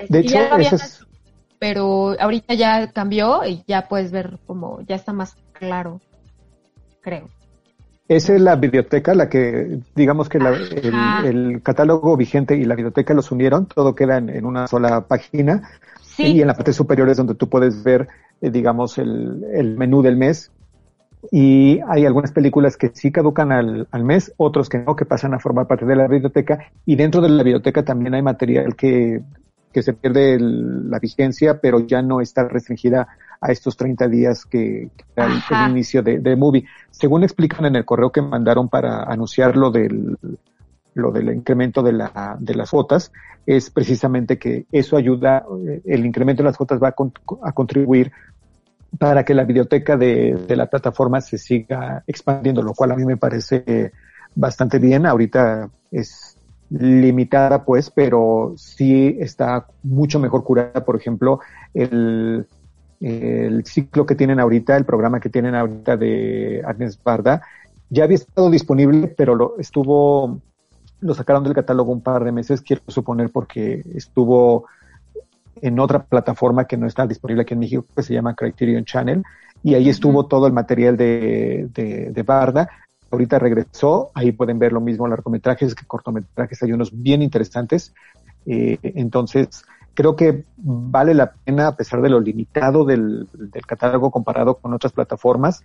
Speaker 3: De hecho,
Speaker 4: pero ahorita ya cambió y ya puedes ver como, ya está más claro, creo.
Speaker 3: Esa es la biblioteca, la que, digamos que el, catálogo vigente y la biblioteca los unieron, todo queda en, una sola página. Y en la parte superior es donde tú puedes ver, eh, digamos, el, menú del mes. Y hay algunas películas que sí caducan al, al, mes, otros que no, que pasan a formar parte de la biblioteca. Y dentro de la biblioteca también hay material que que se pierde la vigencia, pero ya no está restringida a estos 30 días que, era el, inicio de, de, Movie. Según explican en el correo que mandaron para anunciar lo del, lo del incremento de, la, de las cuotas, es precisamente que eso ayuda, el incremento de las cuotas va a, contribuir para que la biblioteca de, de, la plataforma se siga expandiendo, lo cual a mí me parece bastante bien. Ahorita es limitada, pues, pero sí está mucho mejor curada, por ejemplo, el, el ciclo que tienen ahorita, el programa que tienen ahorita de Agnes Barda, ya había estado disponible, pero lo estuvo, lo sacaron del catálogo un par de meses, quiero suponer, porque estuvo en otra plataforma que no está disponible aquí en México, que se llama Criterion Channel, y ahí estuvo todo el material de, de, de Barda, ahorita regresó, ahí pueden ver lo mismo largometrajes que cortometrajes, hay unos bien interesantes. Eh, entonces, creo que vale la pena, a pesar de lo limitado del, catálogo comparado con otras plataformas,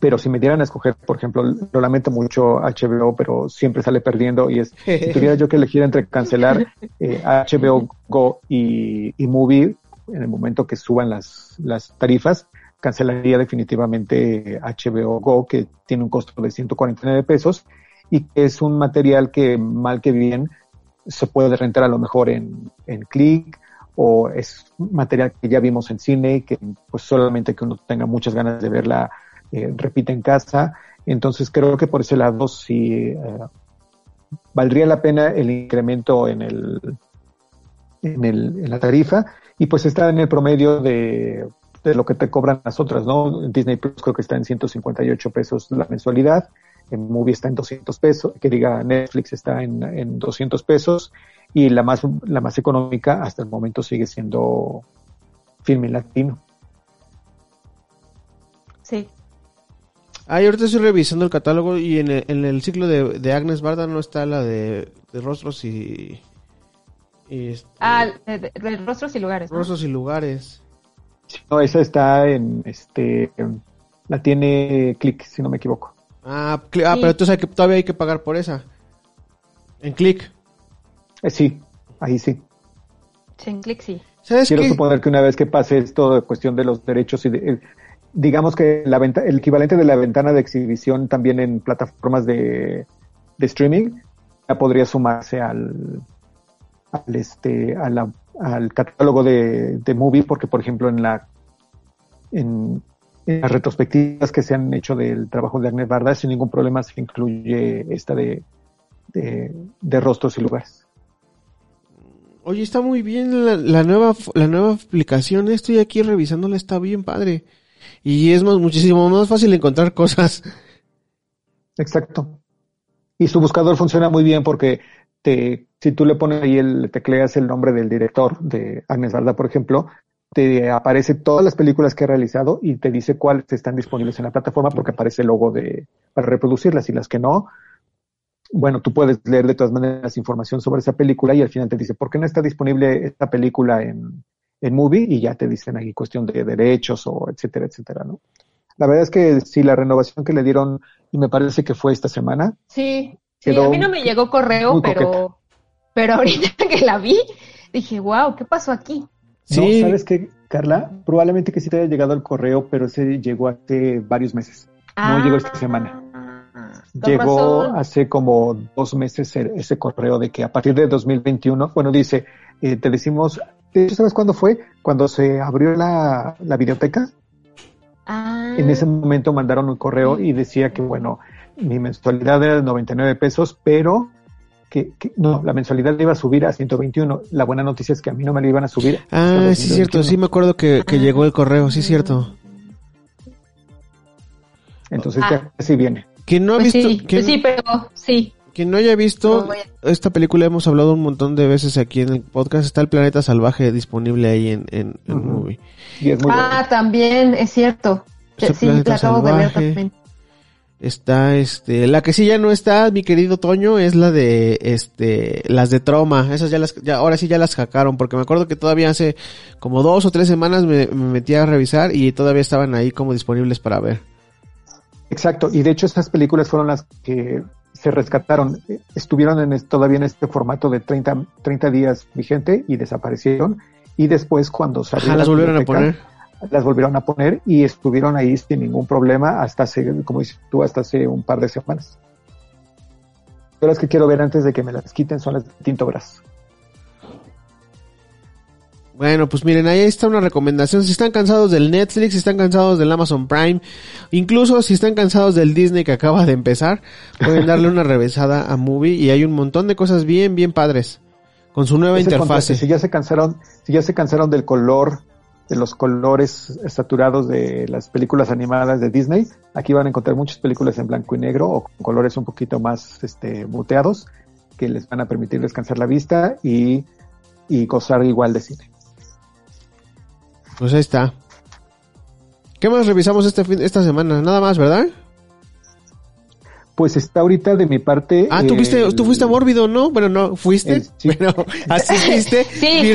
Speaker 3: pero si me dieran a escoger, por ejemplo, lo lamento mucho HBO, pero siempre sale perdiendo y es, si [laughs] tuviera yo que elegir entre cancelar HBO eh, Go y, y Movie en el momento que suban las, las tarifas, cancelaría definitivamente HBO Go, que tiene un costo de 149 pesos y que es un material que mal que bien se puede rentar a lo mejor en, en Click o es material que ya vimos en cine que pues solamente que uno tenga muchas ganas de verla eh, repite en casa. Entonces creo que por ese lado sí eh, valdría la pena el incremento en el, en el en la tarifa y pues está en el promedio de de lo que te cobran las otras, ¿no? Disney Plus creo que está en 158 pesos la mensualidad, en Movie está en 200 pesos, que diga Netflix está en, en 200 pesos y la más, la más económica hasta el momento sigue siendo Filme Latino.
Speaker 4: Sí.
Speaker 2: Ah, y ahorita estoy revisando el catálogo y en el, en el ciclo de, de, Agnes Barda no está la de, de rostros y...
Speaker 4: y este, ah, de, de, rostros y lugares.
Speaker 2: Rostros y lugares.
Speaker 3: No, esa está en, este, la tiene Click, si no me equivoco.
Speaker 2: Ah, ah pero entonces hay que, todavía hay que pagar por esa. En Click.
Speaker 3: Eh, sí, ahí sí.
Speaker 4: Sí, en Click sí.
Speaker 3: Quiero suponer que una vez que pase esto de cuestión de los derechos y de, digamos que la venta, el equivalente de la ventana de exhibición también en plataformas de, de streaming ya podría sumarse al, al este a la al catálogo de, de Movie, porque por ejemplo en la en, las retrospectivas que se han hecho del trabajo de Agnes Barda, sin ningún problema se incluye esta de, de, rostros y lugares.
Speaker 2: Oye, está muy bien la, nueva la nueva aplicación, estoy aquí revisándola, está bien padre. Y es muchísimo más fácil encontrar cosas.
Speaker 3: Exacto. Y su buscador funciona muy bien porque te si tú le pones ahí el, tecleas el nombre del director de Agnes Varda, por ejemplo, te aparece todas las películas que ha realizado y te dice cuáles están disponibles en la plataforma porque aparece el logo de, para reproducirlas y las que no. Bueno, tú puedes leer de todas maneras información sobre esa película y al final te dice, ¿por qué no está disponible esta película en, en movie y ya te dicen ahí cuestión de derechos o etcétera, etcétera, ¿no? La verdad es que sí, la renovación que le dieron, y me parece que fue esta semana.
Speaker 4: Sí, sí, a mí no me llegó correo, pero, pero ahorita [laughs] que la vi, dije, wow, ¿qué pasó aquí?
Speaker 3: Sí. ¿sabes qué, Carla? Probablemente que sí te haya llegado el correo, pero ese llegó hace varios meses. no llegó esta semana. Llegó hace como dos meses ese correo de que a partir de 2021, bueno, dice, eh, te decimos, ¿sabes cuándo fue? Cuando se abrió la, la videoteca. Ah. En ese momento mandaron un correo y decía que, bueno, mi mensualidad era de 99 pesos, pero que, no, la mensualidad iba a subir a 121. La buena noticia es que a mí no me la iban a subir.
Speaker 2: Ah, sí, es cierto, sí me acuerdo que, que llegó el correo, sí, es cierto.
Speaker 3: Entonces ya sí viene.
Speaker 2: Que no ha
Speaker 4: pues
Speaker 2: visto.
Speaker 4: Sí, pues sí, pero sí.
Speaker 2: Quien no haya visto esta película, hemos hablado un montón de veces aquí en el podcast. Está el Planeta Salvaje disponible ahí en, en, movie.
Speaker 4: ah, también, es cierto. sí, la acabo de ver también.
Speaker 2: Está este, la que sí ya no está, mi querido Toño, es la de este, las de Troma. Esas ya las, ya, ahora sí ya las hackaron, porque me acuerdo que todavía hace como dos o tres semanas me, me metí a revisar y todavía estaban ahí como disponibles para ver.
Speaker 3: Exacto, y de hecho estas películas fueron las que se rescataron, estuvieron en, todavía en este formato de 30, 30 días vigente y desaparecieron. Y después cuando
Speaker 2: salieron... las volvieron a poner.
Speaker 3: Las volvieron a poner y estuvieron ahí sin ningún problema hasta hace, como dices tú, hasta hace un par de semanas. Yo las que quiero ver antes de que me las quiten son las de Tinto Brass.
Speaker 2: Bueno, pues miren, ahí está una recomendación. Si están cansados del Netflix, si están cansados del Amazon Prime, incluso si están cansados del Disney que acaba de empezar, pueden darle una revesada a Movie y hay un montón de cosas bien, bien padres con su nueva interfase.
Speaker 3: Si ya se cansaron, si ya se cansaron del color, de los colores saturados de las películas animadas de Disney, aquí van a encontrar muchas películas en blanco y negro o con colores un poquito más, este, muteados que les van a permitir descansar la vista y, y gozar igual de cine.
Speaker 2: Pues ahí está. ¿Qué más revisamos este fin, esta semana? Nada más, ¿verdad?
Speaker 3: Pues está ahorita de mi parte.
Speaker 2: Ah, tú, tú fuiste mórbido, ¿no? Bueno, no, fuiste. sí. [laughs] así fuiste. [laughs]
Speaker 4: sí,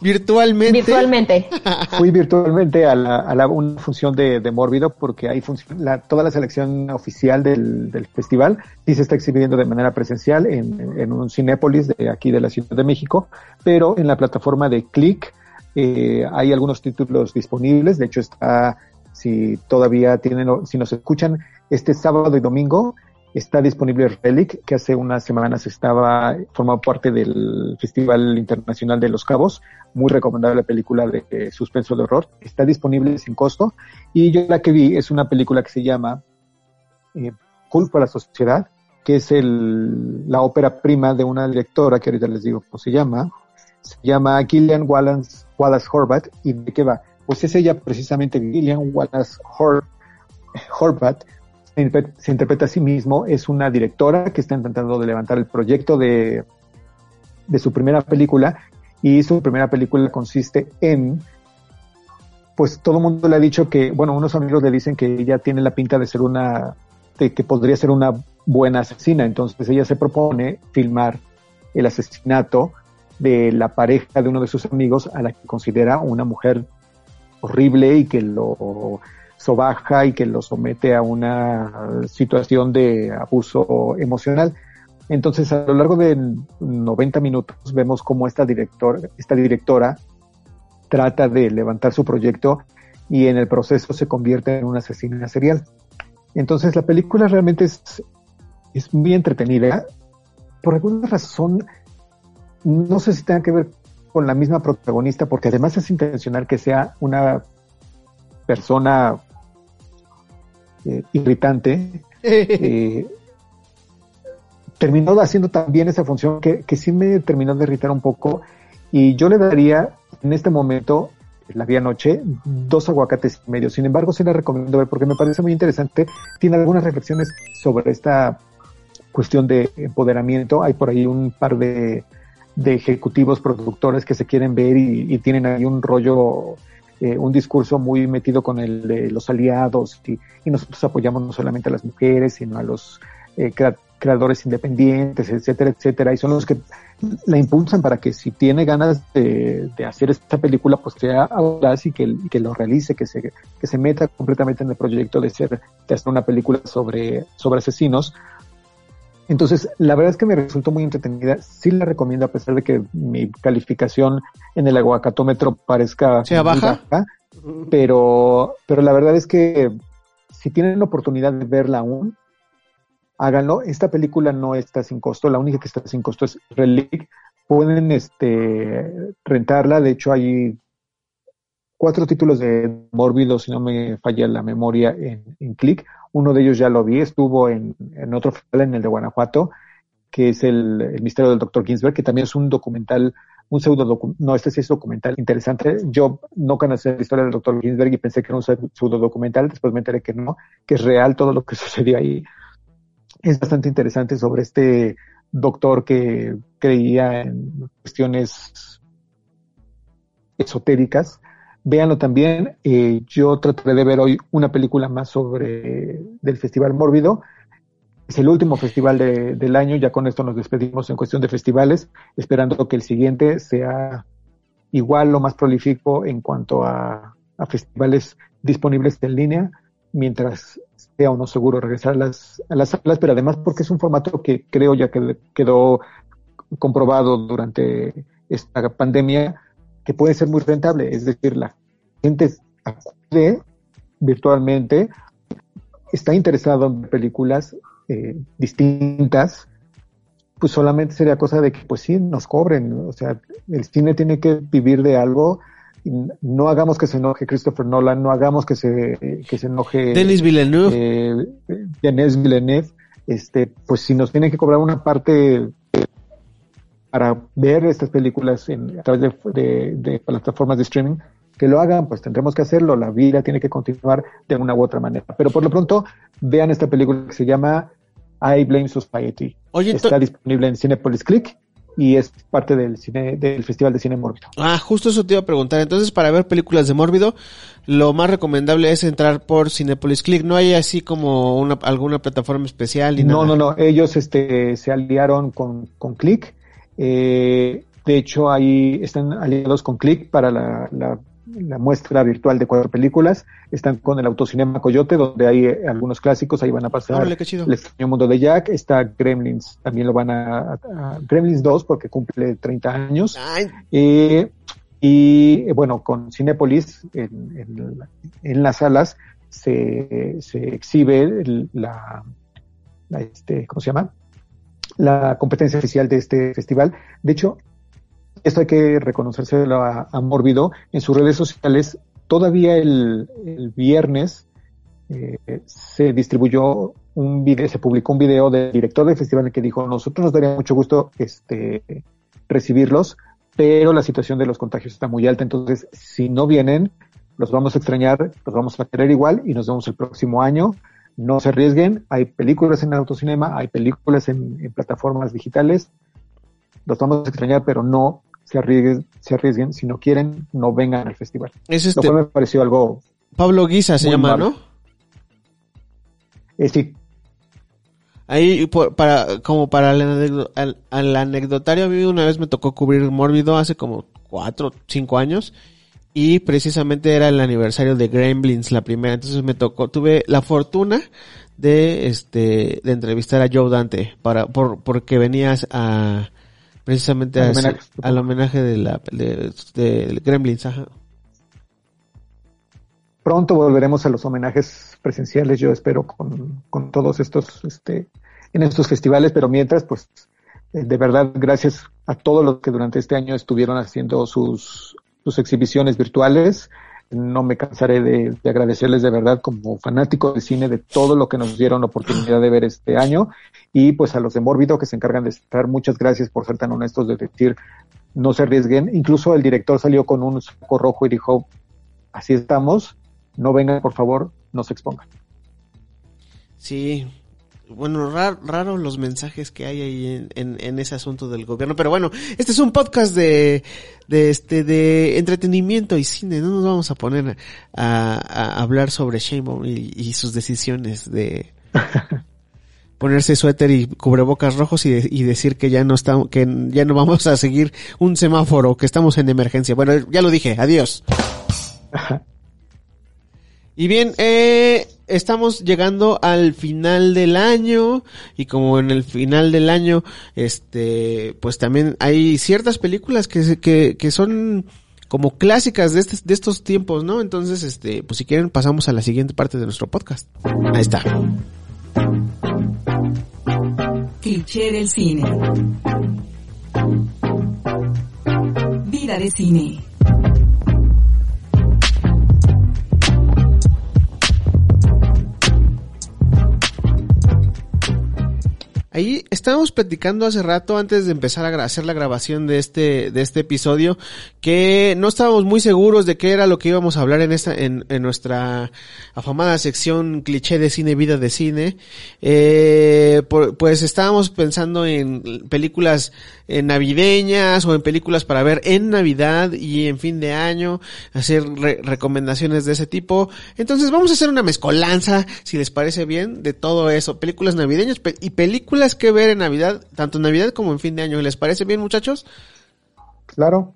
Speaker 2: virtualmente.
Speaker 4: Virtualmente. [laughs]
Speaker 3: Fui virtualmente a, la, a la, una función de, de mórbido porque hay la, toda la selección oficial del, del, festival sí se está exhibiendo de manera presencial en, en un Cinépolis de aquí de la Ciudad de México, pero en la plataforma de Click eh, hay algunos títulos disponibles, de hecho está, si todavía tienen, si nos escuchan, este sábado y domingo está disponible Relic, que hace unas semanas estaba, formado parte del Festival Internacional de Los Cabos, muy recomendable película de, suspenso de horror, está disponible sin costo, y yo la que vi es una película que se llama eh, Culpa a la Sociedad, que es el, la ópera prima de una directora, que ahorita les digo cómo se llama, se llama Gillian Wallace, Wallace Horvat. ¿Y de qué va? Pues es ella precisamente, Gillian Wallace Horvat, se interpreta a sí mismo, es una directora que está intentando levantar el proyecto de, de su primera película y su primera película consiste en pues todo el mundo le ha dicho que, bueno, unos amigos le dicen que ella tiene la pinta de ser una, de que podría ser una buena asesina, entonces ella se propone filmar el asesinato de la pareja de uno de sus amigos a la que considera una mujer horrible y que lo sobaja y que lo somete a una situación de abuso emocional. Entonces, a lo largo de 90 minutos vemos cómo esta, esta directora trata de levantar su proyecto y en el proceso se convierte en una asesina serial. Entonces, la película realmente es, es muy entretenida. Por alguna razón, no sé si tenga que ver con la misma protagonista, porque además es intencional que sea una persona eh, irritante. [laughs] eh, terminó haciendo también esa función que, que sí me terminó de irritar un poco. Y yo le daría en este momento, la vía noche, dos aguacates y medio. Sin embargo, sí la recomiendo ver porque me parece muy interesante. Tiene algunas reflexiones sobre esta cuestión de empoderamiento. Hay por ahí un par de de ejecutivos productores que se quieren ver y, tienen ahí un rollo, eh, un discurso muy metido con el de los aliados y, nosotros apoyamos no solamente a las mujeres, sino a los eh, creadores independientes, etcétera, etcétera, y son los que la impulsan para que si tiene ganas de, hacer esta película, pues sea audaz y que, que, lo realice, que se, que se meta completamente en el proyecto de ser, de hacer una película sobre, sobre asesinos. Entonces, la verdad es que me resultó muy entretenida. Sí la recomiendo a pesar de que mi calificación en el aguacatómetro parezca
Speaker 2: sea baja,
Speaker 3: pero, pero la verdad es que si tienen la oportunidad de verla aún, háganlo. Esta película no está sin costo, la única que está sin costo es Relic. Pueden este, rentarla, de hecho hay cuatro títulos de Mórbido, si no me falla la memoria, en, en Click. Uno de ellos ya lo vi, estuvo en, otro en el de Guanajuato, que es el, misterio del doctor Ginsberg, que también es un documental, un pseudo documental, no, este sí es documental interesante. Yo no conocía la historia del doctor Ginsberg y pensé que era un pseudo documental, después me enteré que no, que es real todo lo que [laughs] sucedió ahí es bastante interesante sobre este doctor que creía en cuestiones esotéricas. Véanlo también. Eh, yo trataré de ver hoy una película más sobre del Festival Mórbido. Es el último festival del año. Ya con esto nos despedimos en cuestión de festivales, esperando que el siguiente sea igual o más prolífico en cuanto a, a festivales disponibles en línea, mientras sea o no seguro regresar a las, a las salas, pero además porque es un formato que creo ya que quedó comprobado durante esta pandemia que puede ser muy rentable, es decir, la gente acude virtualmente, está interesado en películas eh, distintas, pues solamente sería cosa de que pues sí nos cobren, o sea, el cine tiene que vivir de algo no hagamos que se enoje Christopher Nolan, no hagamos que se, que se enoje
Speaker 2: Denis Villeneuve.
Speaker 3: Eh, Denis Villeneuve, este, pues si nos tienen que cobrar una parte para ver estas películas en, a través de, de, plataformas de streaming, que lo hagan, pues tendremos que hacerlo, la vida tiene que continuar de una u otra manera. Pero por lo pronto, vean esta película que se llama I Blame Society. Está disponible en Cinepolis Click y es parte del cine del Festival de Cine Mórbido.
Speaker 2: Ah, justo eso te iba a preguntar. Entonces, para ver películas de Mórbido, lo más recomendable es entrar por Cinepolis Click. ¿No hay así como una alguna plataforma especial? Ni
Speaker 3: no, no, no. Ellos este, se aliaron con, con Click. Eh, de hecho, ahí están aliados con Click para la, la la muestra virtual de cuatro películas. Están con el Autocinema Coyote, donde hay eh, algunos clásicos, ahí van a pasar El extraño mundo de Jack, está Gremlins, también lo van a, Gremlins 2 porque cumple 30 años. Eh, y bueno, con Cinepolis en, en, las salas se, se exhibe la, la, este, ¿cómo se llama? La competencia oficial de este festival. De hecho, esto hay que reconocérselo a, a. En sus redes sociales, todavía el, viernes eh, se distribuyó un video, se publicó un video del director del festival que dijo, nosotros nos daría mucho gusto este, recibirlos, pero la situación de los contagios está muy alta, entonces si no vienen, los vamos a extrañar, los vamos a querer igual y nos vemos el próximo año. No se arriesguen, hay películas en el autocinema, hay películas en, en plataformas digitales, los vamos a extrañar, pero no se arriesguen, se arriesguen, si no quieren, no vengan al festival.
Speaker 2: Es este...
Speaker 3: Lo me pareció algo...
Speaker 2: Pablo Guisa se llama, ¿no?
Speaker 3: Eh, sí.
Speaker 2: Ahí, para, como para el, anecdotario, a mí una vez me tocó cubrir Mórbido hace como cuatro, cinco años. Y precisamente era el aniversario de Gremlins, la primera. Entonces me tocó, tuve la fortuna de, este, de entrevistar a Joe Dante para, por, porque venías a, Precisamente al homenaje, de la de, Gremlins,
Speaker 3: Pronto volveremos a los homenajes presenciales, yo espero, con, con todos estos, este, en estos festivales, pero mientras, pues, eh, de verdad, gracias a todos los que durante este año estuvieron haciendo sus, sus exhibiciones virtuales no me cansaré de, agradecerles de verdad como fanático de cine de todo lo que nos dieron la oportunidad de ver este año y pues a los de Mórbido que se encargan de estar, muchas gracias por ser tan honestos de decir no se arriesguen. Incluso el director salió con un saco rojo y dijo, así estamos, no vengan por favor, no se expongan.
Speaker 2: Sí, bueno, raro, los mensajes que hay ahí en, ese asunto del gobierno, pero bueno, este es un podcast de, de este, de entretenimiento y cine, no nos vamos a poner a, hablar sobre Shane y, sus decisiones de [laughs] ponerse suéter y cubrebocas rojos y, de- y decir que ya no estamos, que ya no vamos a seguir un semáforo, que estamos en emergencia. Bueno, ya lo dije, adiós. [laughs] Y bien, eh, estamos llegando al final del año y como en el final del año, este, pues también hay ciertas películas que, que, que son como clásicas de, este- de estos tiempos, ¿no? Entonces, este, pues si quieren pasamos a la siguiente parte de nuestro podcast. Ahí está.
Speaker 1: Cliché del cine. Vida de cine.
Speaker 2: Ahí estábamos platicando hace rato antes de empezar a hacer la grabación de este de este episodio que no estábamos muy seguros de qué era lo que íbamos a hablar en esta en, nuestra afamada sección cliché de cine vida de cine. Eh, pues estábamos pensando en películas eh, navideñas o en películas para ver en Navidad y en fin de año hacer re- recomendaciones de ese tipo. Entonces vamos a hacer una mezcolanza si les parece bien de todo eso. Películas navideñas y películas que ver en Navidad tanto en Navidad como en fin de año les parece bien muchachos
Speaker 3: Claro.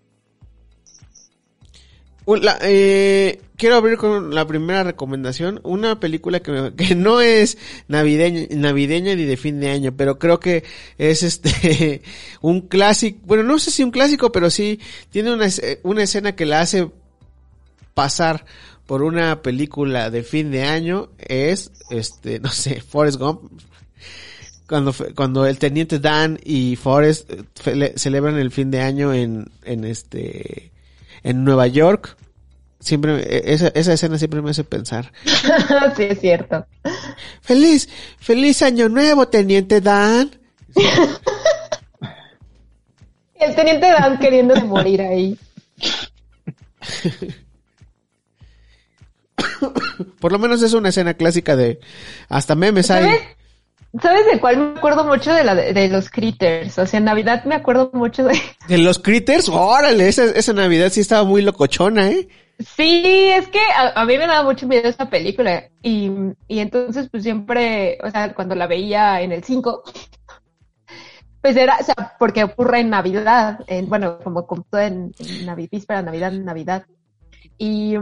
Speaker 2: Un- la- eh, quiero abrir con la primera recomendación, una película que, me- [laughs] que no es navideña, navideña ni de fin de año, pero creo que es este [laughs] un clásico, bueno, no sé si un clásico, pero sí tiene una, es- una escena que la hace pasar por una película de fin de año, es este, [laughs] no sé, Forrest Gump. Cuando, cuando el teniente Dan y Forrest eh, celebran el fin de año en, en este, en Nueva York. Siempre, e- esa, esa escena siempre me hace pensar. [laughs]
Speaker 4: sí, es cierto.
Speaker 2: Feliz, feliz año nuevo, teniente Dan. [laughs]
Speaker 4: El teniente Dan queriendo morir ahí.
Speaker 2: Por lo menos es una escena clásica de, hasta memes hay.
Speaker 4: ¿Sabes? ¿Sabes de cuál me acuerdo mucho de la de, los critters? O sea, en Navidad me acuerdo mucho de... [laughs]
Speaker 2: De los critters, órale, esa, esa Navidad sí estaba muy locochona, eh.
Speaker 4: Sí, es que a, a mí me daba mucho miedo esa película y, y entonces pues siempre, o sea, cuando la veía en el 5, pues era, o sea, porque ocurre en Navidad, en, bueno, como, como todo en, en Navidad, víspera, Navidad, Navidad. Y,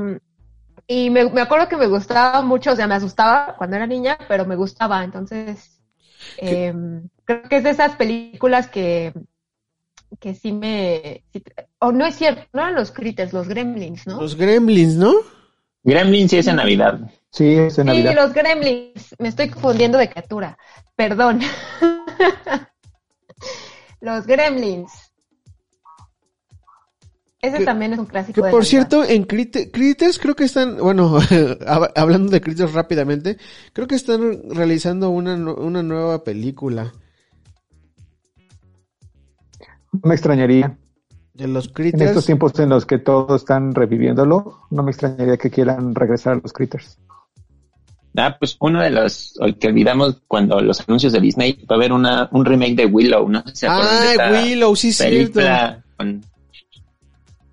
Speaker 4: y me, me acuerdo que me gustaba mucho, o sea, me asustaba cuando era niña, pero me gustaba, entonces eh, creo que es de esas películas que, que sí me... sí- o no es cierto, no eran los critters, los gremlins, ¿no?
Speaker 2: Los gremlins, ¿no?
Speaker 5: Gremlin sí es en Navidad.
Speaker 3: Sí, es en
Speaker 4: Sí,
Speaker 3: Navidad.
Speaker 4: los gremlins. Me estoy confundiendo de criatura. Perdón. [laughs] los gremlins. Ese
Speaker 2: Que-
Speaker 4: también es un clásico
Speaker 2: Que
Speaker 4: de
Speaker 2: por cierto, en Crit- Critters creo que están, bueno, [laughs] hab- hablando de Critters rápidamente, creo que están realizando una, una nueva película
Speaker 3: No me extrañaría.
Speaker 2: de los
Speaker 3: En
Speaker 2: Critters.
Speaker 3: estos tiempos en los que todos están reviviéndolo, no me extrañaría que quieran regresar a los critters.
Speaker 5: Ah, pues uno de los el que olvidamos cuando los anuncios de Disney va a haber una, un remake de Willow, ¿no? ¿Se acuerdan de
Speaker 2: Ay,
Speaker 5: esta
Speaker 2: Willow, sí, cierto.
Speaker 5: película con-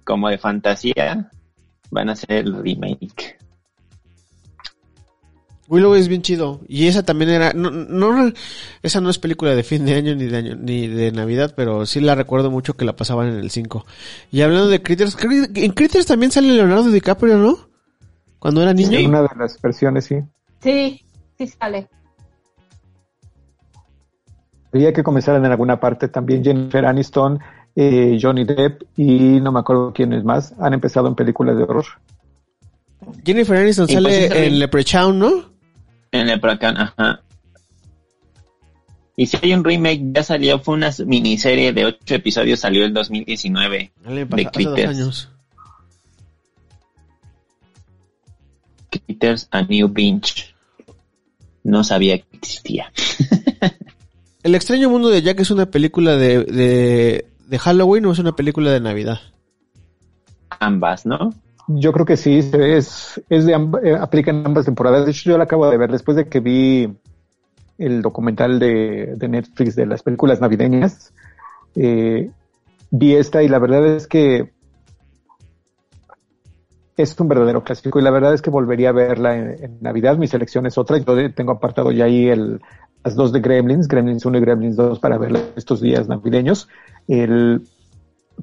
Speaker 5: como de fantasía? Van a hacer el remake.
Speaker 2: Willow es bien chido. Y esa también era, no, no, esa no es película de fin de año ni de año, ni de Navidad, pero sí la recuerdo mucho que la pasaban en el 5. Y hablando de Critters, Cri- en Critters también sale Leonardo DiCaprio, ¿no? Cuando era niño.
Speaker 5: Sí.
Speaker 3: Una de las versiones, sí.
Speaker 4: Sí, sí sale.
Speaker 3: Había que comenzar en alguna parte. También Jennifer Aniston, eh, Johnny Depp y no me acuerdo quiénes más han empezado en películas de horror.
Speaker 2: Jennifer Aniston
Speaker 5: Y pues
Speaker 2: sale
Speaker 5: ese
Speaker 2: en Leprechaun, ¿no?
Speaker 5: En el Pracan, ajá. Y si hay un remake, ya salió, fue una miniserie de ocho episodios, salió el 2019
Speaker 2: Dale,
Speaker 5: de
Speaker 2: pasa-
Speaker 5: Critters.
Speaker 2: años.
Speaker 5: Critters a New Pinch. No sabía que existía. [laughs]
Speaker 2: El extraño mundo de Jack es una película de, de, de Halloween o es una película de Navidad.
Speaker 5: Ambas, ¿no?
Speaker 3: Yo creo que sí, es, es de amb- eh, aplica en ambas temporadas. De hecho, yo la acabo de ver después de que vi el documental de, de Netflix de las películas navideñas. eh, vi esta y la verdad es que es un verdadero clásico y la verdad es que volvería a verla en, en Navidad. Mi selección es otra. Yo tengo apartado ya ahí el las dos de Gremlins, Gremlins 1 y Gremlins 2 para ver estos días navideños. El,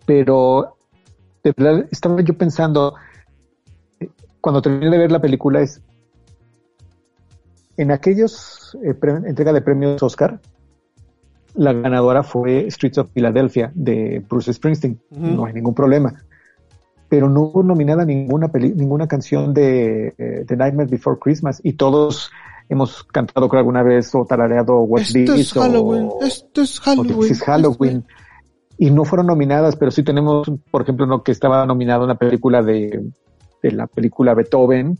Speaker 3: pero de verdad estaba yo pensando, cuando terminé de ver la película, es en aquellos eh, entrega de premios Oscar, la ganadora fue Streets of Philadelphia de Bruce Springsteen. No hay ningún problema. Pero no hubo nominada ninguna ninguna canción de, eh, The Nightmare Before Christmas y todos hemos cantado creo alguna vez o tarareado What's
Speaker 2: Esto es Halloween, esto es Halloween.
Speaker 3: Es Halloween. Y no fueron nominadas, pero sí tenemos, por ejemplo, no, que estaba nominada una película de, de la película Beethoven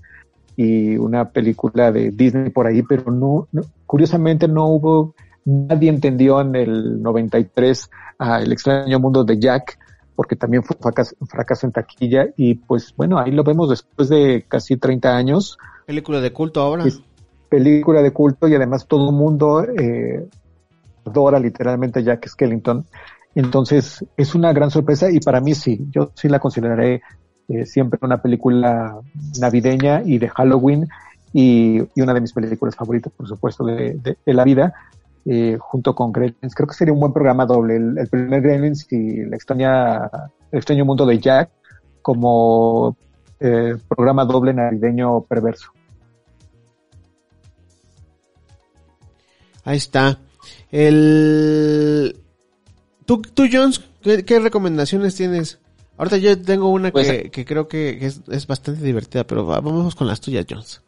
Speaker 3: y una película de Disney por ahí, pero no, curiosamente no hubo, nadie entendió en el 93 a El extraño mundo de Jack, porque también fue un fracaso, en taquilla y pues bueno, ahí lo vemos después de casi 30 años.
Speaker 2: Película de culto ahora.
Speaker 3: película de culto y además todo el mundo eh, adora literalmente a Jack Skellington. Entonces es una gran sorpresa y para mí sí, yo sí la consideraré eh, siempre una película navideña y de Halloween y, una de mis películas favoritas, por supuesto, de, la vida, eh, junto con Gremlins. Creo que sería un buen programa doble, el, primer Gremlins y la extraña, el extraño mundo de Jack como eh, programa doble navideño perverso.
Speaker 2: Ahí está. El... ¿Tú, tú Jones, qué recomendaciones tienes? Ahorita yo tengo una pues, que, que, creo que es, bastante divertida, pero vamos con las tuyas, Jones.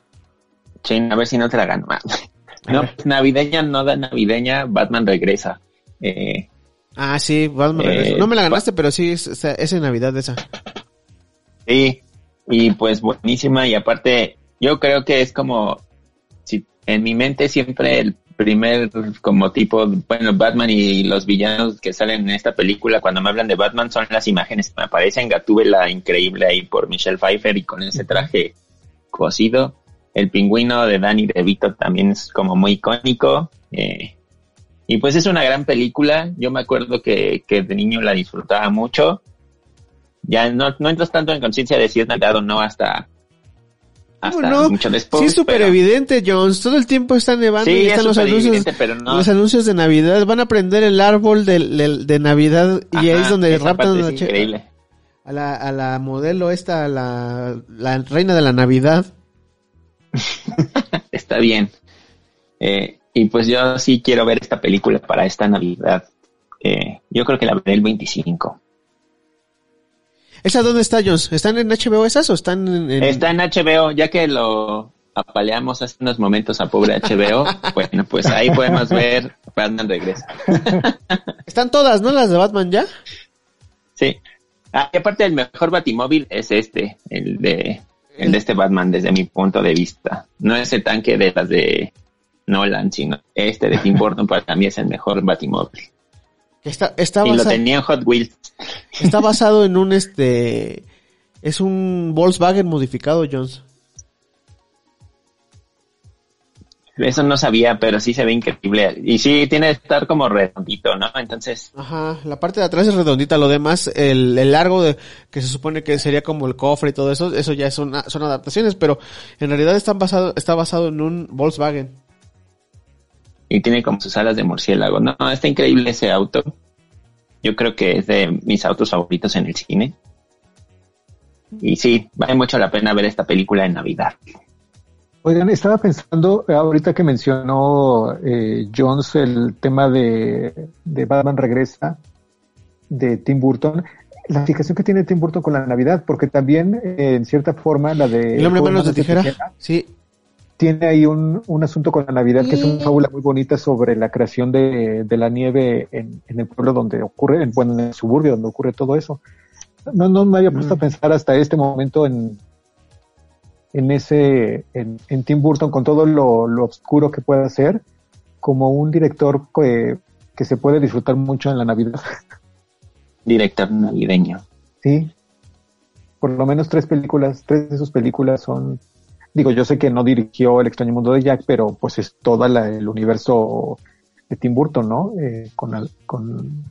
Speaker 5: Sí, a ver si no te la gano. [laughs] no, navideña, no da navideña, Batman regresa. Eh,
Speaker 2: ah, sí, Batman regresa. Eh, no me la ganaste, pero sí, es, es en Navidad esa.
Speaker 5: Sí, y pues buenísima, y aparte, yo creo que es como, si en mi mente siempre el primer como tipo, bueno, Batman y los villanos que salen en esta película, cuando me hablan de Batman, son las imágenes que me aparecen. la increíble ahí por Michelle Pfeiffer y con ese traje cosido. El pingüino de Danny DeVito también es como muy icónico. Eh, y pues es una gran película. Yo me acuerdo que, que de niño la disfrutaba mucho. Ya no, no entras tanto en conciencia de si es Navidad o no hasta hasta mucho después.
Speaker 2: Sí, es súper evidente, Jones. Todo el tiempo está nevando y están los anuncios, los anuncios de Navidad. Van a prender el árbol de, de, Navidad y ahí es donde raptan a, increíble. a la, a la modelo esta, la, la reina de la Navidad. [laughs]
Speaker 5: está bien. Eh, y pues yo sí quiero ver esta película para esta Navidad. Eh, yo creo que la veré el 25.
Speaker 2: ¿Esa dónde está, Jones? ¿Están en HBO esas o están en,
Speaker 5: Está en HBO, ya que lo apaleamos hace unos momentos a pobre HBO. [laughs] bueno, pues ahí podemos ver Batman regresa. [laughs]
Speaker 2: Están todas, ¿no? Las de Batman ya.
Speaker 5: Sí. Ah, y aparte el mejor Batimóvil es este, el de, el de este Batman desde mi punto de vista. No ese tanque de las de Nolan, sino este de Tim Burton para mí es el mejor Batimóvil.
Speaker 2: Está, está
Speaker 5: y lo tenía en Hot Wheels.
Speaker 2: Está [laughs] basado en un este. Es un Volkswagen modificado, Jones.
Speaker 5: Eso no sabía, pero sí se ve increíble. Y sí, tiene que estar como redondito, ¿no? Entonces.
Speaker 2: Ajá, la parte de atrás es redondita, lo demás, el, el largo de, que se supone que sería como el cofre y todo eso, eso ya son, son adaptaciones, pero en realidad están basado, está basado en un Volkswagen
Speaker 5: y tiene como sus alas de murciélago. No, está increíble ese auto. Yo creo que es de mis autos favoritos en el cine. Y sí, vale mucho la pena ver esta película en Navidad.
Speaker 3: Oigan, estaba pensando, ahorita que mencionó eh, Jones el tema de, Batman Regresa, de Tim Burton, la fijación que tiene Tim Burton con la Navidad, porque también, eh, en cierta forma, la de...
Speaker 2: El hombre manos de tijera, sí
Speaker 3: tiene ahí un, un, asunto con la Navidad que es una fábula muy bonita sobre la creación de, de la nieve en, en, el pueblo donde ocurre, en, bueno, en el suburbio donde ocurre todo eso. No, no me había puesto a mm. pensar hasta este momento en, en ese, en, en Tim Burton con todo lo, lo oscuro que puede hacer, como un director que, que se puede disfrutar mucho en la Navidad. [laughs]
Speaker 5: Director navideño.
Speaker 3: Sí. Por lo menos tres películas, tres de sus películas son Digo, yo sé que no dirigió El extraño mundo de Jack, pero pues es todo el universo de Tim Burton, ¿no? Eh, con, con,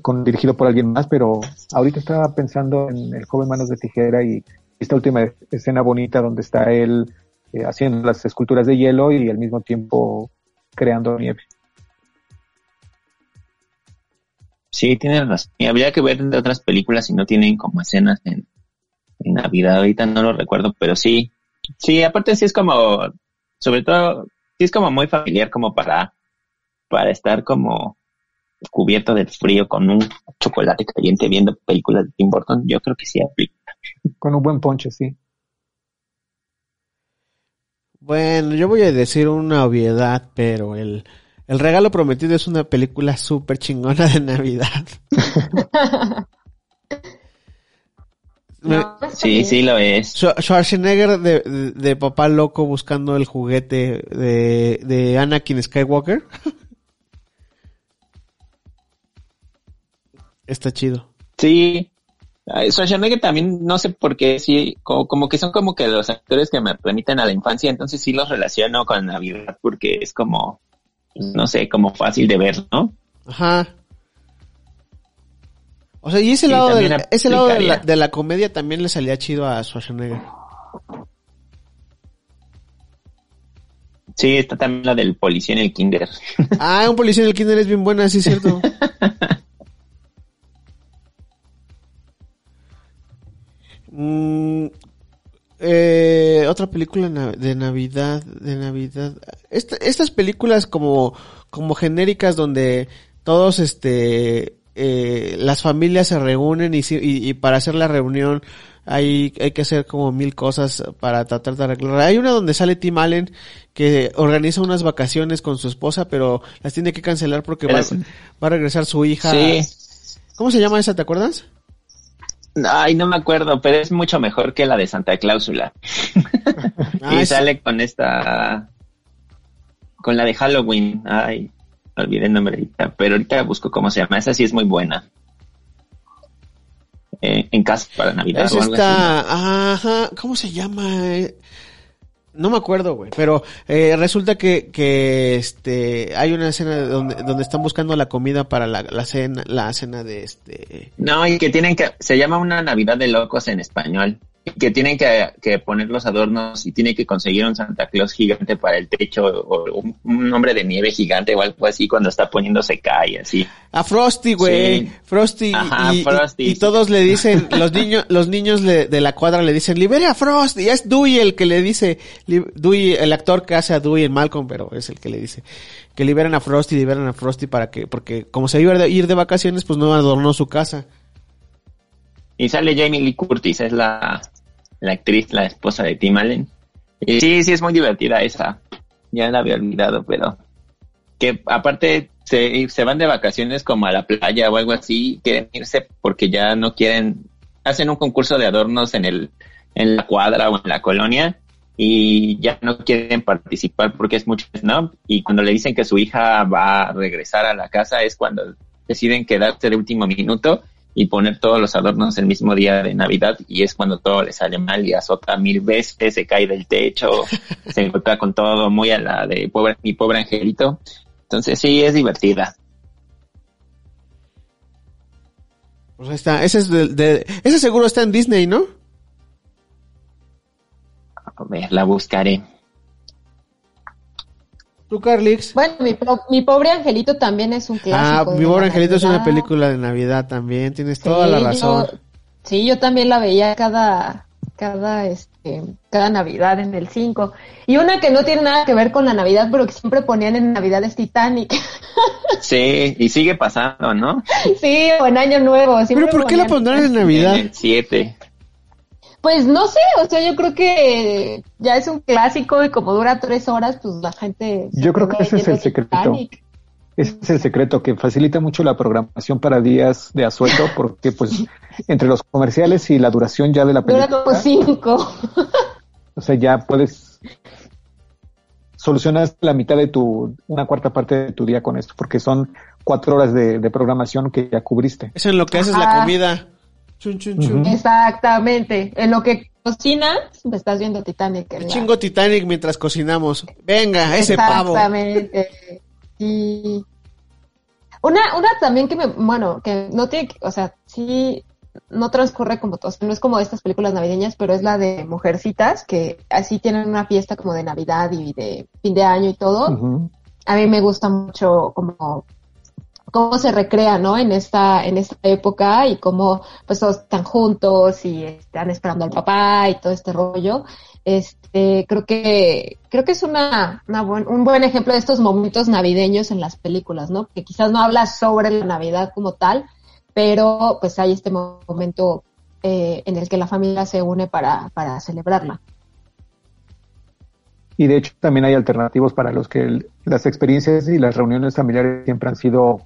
Speaker 3: con, dirigido por alguien más, pero ahorita estaba pensando en El joven manos de tijera y esta última escena bonita donde está él eh, haciendo las esculturas de hielo y al mismo tiempo creando nieve.
Speaker 5: Sí, tienes razón. Y habría que ver de otras películas si no tienen como escenas en, en Navidad. Ahorita no lo recuerdo, pero sí. Sí, aparte sí es como, sobre todo, sí es como muy familiar como para, para estar como cubierto del frío con un chocolate caliente viendo películas de Tim Burton. Yo creo que sí aplica.
Speaker 3: Con un buen ponche, sí.
Speaker 2: Bueno, yo voy a decir una obviedad, pero el, el regalo prometido es una película súper chingona de Navidad. [laughs] Me-
Speaker 4: No, está
Speaker 5: Sí, sí lo es.
Speaker 2: Schwar- Schwarzenegger de, de, de papá loco buscando el juguete de, de Anakin Skywalker. [laughs] Está chido.
Speaker 5: Sí. Schwarzenegger también, no sé por qué, sí, como, como que son como que los actores que me remiten a la infancia, entonces sí los relaciono con Navidad porque es como, pues, no sé, como fácil de ver, ¿no?
Speaker 2: Ajá. O sea, y ese lado, del- ese lado de la, de la comedia también le salía chido a Schwarzenegger.
Speaker 5: Sí, está también la del policía en el kinder. [laughs]
Speaker 2: Ah, un policía en el kinder es bien buena, sí es cierto. [laughs] Mm, eh, otra película de Navidad, de Navidad. Esta- estas películas como, como genéricas donde todos, este, eh, las familias se reúnen y, y, y para hacer la reunión hay, hay que hacer como mil cosas para tratar de arreglar. Hay una donde sale Tim Allen que organiza unas vacaciones con su esposa, pero las tiene que cancelar porque va, va a regresar su hija.
Speaker 5: Sí.
Speaker 2: ¿Cómo se llama esa? ¿Te acuerdas?
Speaker 5: Ay, no me acuerdo, pero es mucho mejor que la de Santa Cláusula. [laughs]
Speaker 2: Ah,
Speaker 5: y sale con esta, con la de Halloween. Ay, olvidé el nombre ahorita, pero ahorita busco cómo se llama. Esa sí es muy buena. Eh, en casa para Navidad
Speaker 2: Es
Speaker 5: o algo así.
Speaker 2: esta, ajá, ¿cómo se llama? No me acuerdo, güey, pero eh, resulta que, que este hay una escena donde, donde están buscando la comida para la, la cena, la cena de este
Speaker 5: No, y que tienen que, se llama una Navidad de locos en español. Que tienen que, que poner los adornos y tienen que conseguir un Santa Claus gigante para el techo o un, un hombre de nieve gigante o algo así cuando está poniéndose cae así.
Speaker 2: a Frosty, güey,
Speaker 5: Sí.
Speaker 2: Frosty,
Speaker 5: Ajá,
Speaker 2: y,
Speaker 5: Frosty,
Speaker 2: y todos le dicen, [laughs] los niños, los niños le- de la cuadra le dicen, libere a Frosty, y es Dewey el que le dice, li- Dewey, el actor que hace a Dewey en Malcolm, pero es el que le dice, que liberen a Frosty, liberen a Frosty para que, porque como se iba a ir de vacaciones, pues no adornó su casa.
Speaker 5: Y sale Jamie Lee Curtis, es la, la actriz, la esposa de Tim Allen. Y sí, sí, es muy divertida esa. Ya la había olvidado, pero que aparte se, se van de vacaciones como a la playa o algo así, quieren irse porque ya no quieren, hacen un concurso de adornos en el, en la cuadra o en la colonia y ya no quieren participar porque es mucho snob y cuando le dicen que su hija va a regresar a la casa es cuando deciden quedarse de último minuto y poner todos los adornos el mismo día de Navidad y es cuando todo le sale mal y azota mil veces, se cae del techo, [laughs] se golpea con todo, muy a la de pobre, mi pobre angelito. Entonces sí, es divertida.
Speaker 2: Pues ahí está, ese es de, de- ese seguro está en Disney, ¿no?
Speaker 5: A ver, la buscaré.
Speaker 2: ¿Tú, Carlix?
Speaker 4: Bueno, mi, po- mi pobre angelito también es un
Speaker 2: Ah,
Speaker 4: clásico. de
Speaker 2: mi pobre angelito es una
Speaker 4: Navidad.
Speaker 2: película de Navidad también, tienes
Speaker 4: Sí,
Speaker 2: toda la
Speaker 4: yo-
Speaker 2: razón.
Speaker 4: sí, yo también la veía cada, cada, este, cada Navidad en el 5. Y una que no tiene nada que ver con la Navidad, pero que siempre ponían en Navidad es Titanic. [laughs]
Speaker 5: Sí, y sigue pasando, ¿no?
Speaker 4: sí, o en Año Nuevo. siempre
Speaker 2: Pero ¿por qué la pondrán en Navidad?
Speaker 5: En el 7.
Speaker 4: Pues no sé, o sea, yo creo que ya es un clásico y como dura tres horas, pues la gente...
Speaker 3: Yo creo que ese es el secreto. Ese es el secreto que facilita mucho la programación para días de asueto [laughs] porque pues entre los comerciales y la duración ya de la
Speaker 4: Dura
Speaker 3: película,
Speaker 4: como cinco.
Speaker 3: o sea, ya puedes solucionar la mitad de tu, una cuarta parte de tu día con esto, porque son cuatro horas de, de programación que ya cubriste.
Speaker 2: Es en lo que haces la comida. Chun, chun, chun.
Speaker 3: Ujú.
Speaker 4: Exactamente. En lo que cocinas, me estás viendo Titanic. la-
Speaker 2: Chingo Titanic mientras cocinamos. Venga, ese pavo.
Speaker 4: Exactamente. Sí. Una, una también que me, bueno, que no tiene, que- o sea, sí, no transcurre como todos, no es como estas películas navideñas, pero es la de Mujercitas, que así tienen una fiesta como de Navidad y de fin de año y todo. A mí me gusta mucho como cómo se recrea, ¿no? En esta, en esta época y cómo pues todos están juntos y están esperando al papá y todo este rollo. Este, creo que, creo que es una, una buen, un buen ejemplo de estos momentos navideños en las películas, ¿no? Que quizás no habla sobre la Navidad como tal, pero pues hay este momento eh, en el que la familia se une para, para celebrarla.
Speaker 3: Y de hecho también hay alternativos para los que las experiencias y las reuniones familiares siempre han sido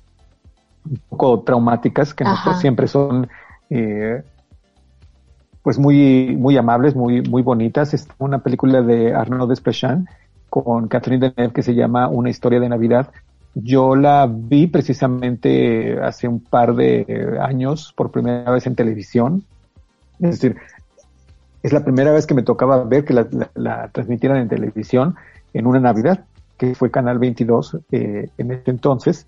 Speaker 3: un poco traumáticas, que no siempre son eh, pues muy, muy amables, muy, muy bonitas. Es una película de Arnaud Desplechin con Catherine Deneuve que se llama Una historia de Navidad. Yo la vi precisamente hace un par de años por primera vez en televisión. Es decir, es la primera vez que me tocaba ver que la, transmitieran en televisión en una Navidad, que fue Canal 22 eh, en ese entonces.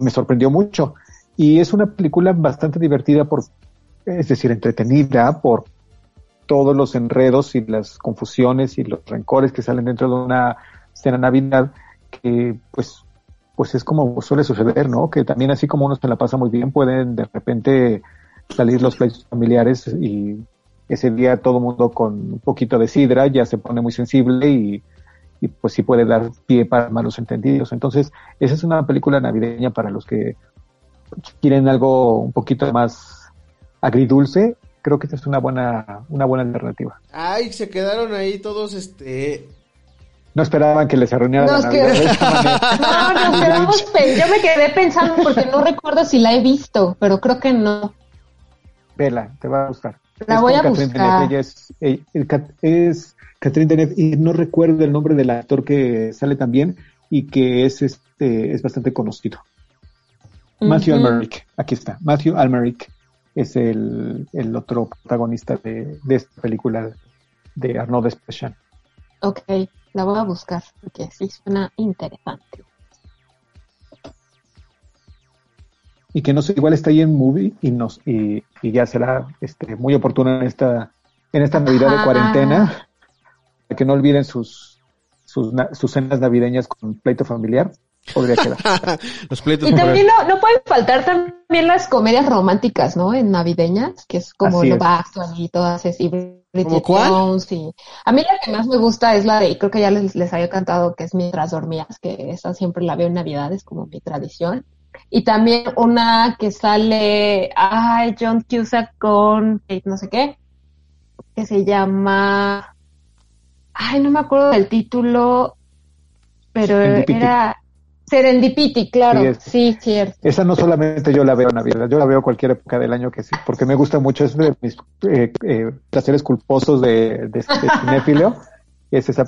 Speaker 3: Me sorprendió mucho. Y es una película bastante divertida por, es decir, entretenida por todos los enredos y las confusiones y los rencores que salen dentro de una escena Navidad que pues pues es como suele suceder, ¿no? Que también así como uno se la pasa muy bien, pueden de repente salir los pleitos familiares y ese día todo el mundo con un poquito de sidra ya se pone muy sensible y, y pues sí puede dar pie para malos entendidos. Entonces, esa es una película navideña para los que quieren algo un poquito más agridulce. Creo que esta es una buena, una buena alternativa.
Speaker 2: Ay, se quedaron ahí todos, este,
Speaker 3: no esperaban que les arruinaran la [laughs]
Speaker 4: No, nos quedamos Yo me quedé pensando porque no recuerdo si la he visto, pero creo que no.
Speaker 3: Vela, te va a gustar.
Speaker 4: La voy a buscar.
Speaker 3: es, es Catherine Deneuve y no recuerdo el nombre del actor que sale también y que es este es bastante conocido. Matthew Almeric, aquí está. Matthew Almeric es el, el otro protagonista de, de, esta película de Arnaud Desplechin.
Speaker 4: Ok, la voy a buscar porque sí suena interesante.
Speaker 3: Y que no sé, igual está ahí en movie y nos y, y ya será este muy oportuna en esta en esta Navidad de cuarentena. Que no olviden sus, sus, sus cenas navideñas con pleito familiar podría quedar. [laughs]
Speaker 4: y también no, no, pueden faltar también las comedias románticas, ¿no? En navideñas, que es como Love Actually y todas esas. Y Bridget Jones y... A mí la que más me gusta es la de, y creo que ya les, les había cantado, que es Mientras dormías, que esa siempre la veo en Navidades como mi tradición. Y también una que sale, ay, John Cusack con no sé qué, que se llama, ay, no me acuerdo del título, pero era Serendipity, claro, sí, cierto.
Speaker 3: Esa no solamente yo la veo en Navidad, yo la veo cualquier época del año que sí, porque me gusta mucho, es de mis eh, eh, placeres culposos de, de, [laughs] cinéfilo, es esa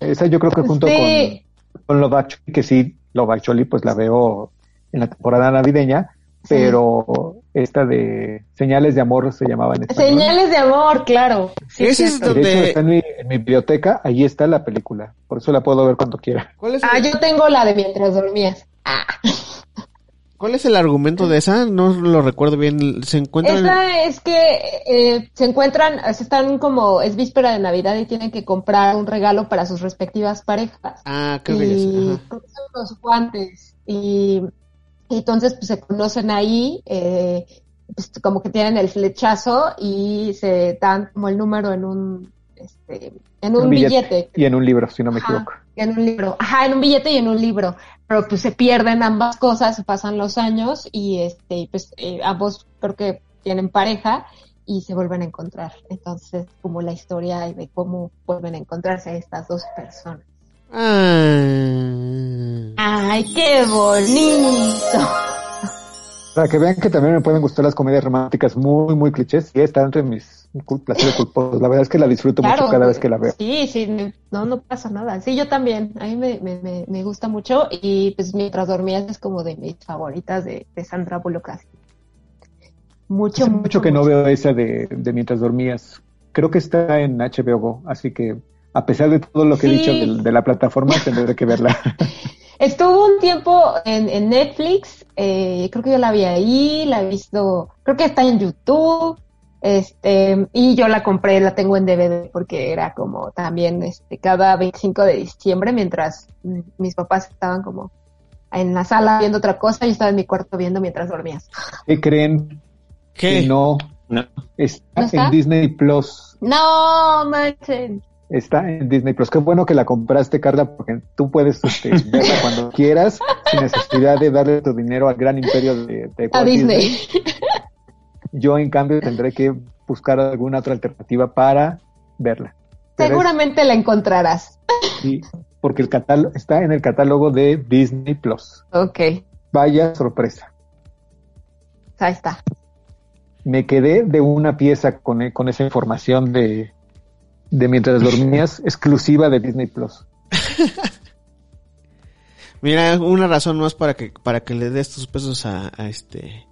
Speaker 3: Esa yo creo que junto con, con Love Actually, que sí, Love Actually, pues la veo en la temporada navideña, pero esta de Señales de Amor se llamaba en
Speaker 4: español. Señales de Amor, claro.
Speaker 2: Sí, Ese es donde...
Speaker 3: está en mi, biblioteca, ahí está la película, por eso la puedo ver cuando quiera.
Speaker 4: ah, yo tengo la de Mientras Dormías. Ah.
Speaker 2: ¿Cuál es el argumento de esa? No lo recuerdo bien. Se encuentran.
Speaker 4: Esa es que eh, se encuentran, están como es víspera de Navidad y tienen que comprar un regalo para sus respectivas parejas.
Speaker 2: Ah, creo que y
Speaker 4: los guantes y y entonces pues se conocen ahí, eh, pues, como que tienen el flechazo y se dan como el número en un, este, en un, billete.
Speaker 3: Y en un libro, si no me equivoco.
Speaker 4: En un libro, ajá, en un billete y en un libro. Pero pues se pierden ambas cosas, pasan los años y este, pues eh, ambos creo que tienen pareja y se vuelven a encontrar. Entonces, como la historia de cómo vuelven a encontrarse estas dos personas.
Speaker 2: Ah.
Speaker 4: Ay, qué bonito.
Speaker 3: Para que vean que también me pueden gustar las comedias románticas muy, muy clichés y está entre mis placeres culposos. La verdad es que la disfruto mucho cada vez que la veo.
Speaker 4: Sí, sí, no, no pasa nada. Sí, yo también. A mí me, me, me, gusta mucho y pues mientras dormías es como de mis favoritas de, de Sandra Bullock. Mucho, mucho,
Speaker 3: mucho, que no veo esa de, de mientras dormías. Creo que está en HBO así que a pesar de todo lo que he dicho de, la plataforma, tendré que verla. [laughs]
Speaker 4: Estuvo un tiempo en, Netflix, eh, creo que yo la vi ahí, la he visto, creo que está en YouTube, Este, y yo la compré, la tengo en DVD porque era como también este cada 25 de diciembre mientras mis papás estaban como en la sala viendo otra cosa, yo estaba en mi cuarto viendo mientras dormías.
Speaker 3: ¿Qué creen?
Speaker 2: ¿Qué?
Speaker 3: Que no.
Speaker 5: No.
Speaker 3: Está,
Speaker 4: ¿No está?
Speaker 3: en Disney Plus.
Speaker 4: No, manchen.
Speaker 3: Está en Disney Plus. Qué bueno que la compraste, Carla, porque tú puedes este, [laughs] verla cuando quieras, sin necesidad de darle tu dinero al gran imperio de, de
Speaker 4: A Disney.
Speaker 3: Yo, en cambio, tendré que buscar alguna otra alternativa para verla. Es-
Speaker 4: Seguramente la encontrarás.
Speaker 3: sí, porque el catálogo está en el catálogo de Disney Plus.
Speaker 4: Ok,
Speaker 3: Vaya sorpresa.
Speaker 4: ahí está.
Speaker 3: Me quedé de una pieza con, con esa información de, de mientras dormías, exclusiva de Disney Plus. [laughs]
Speaker 2: Mira, una razón más para que para que le des tus pesos a, a este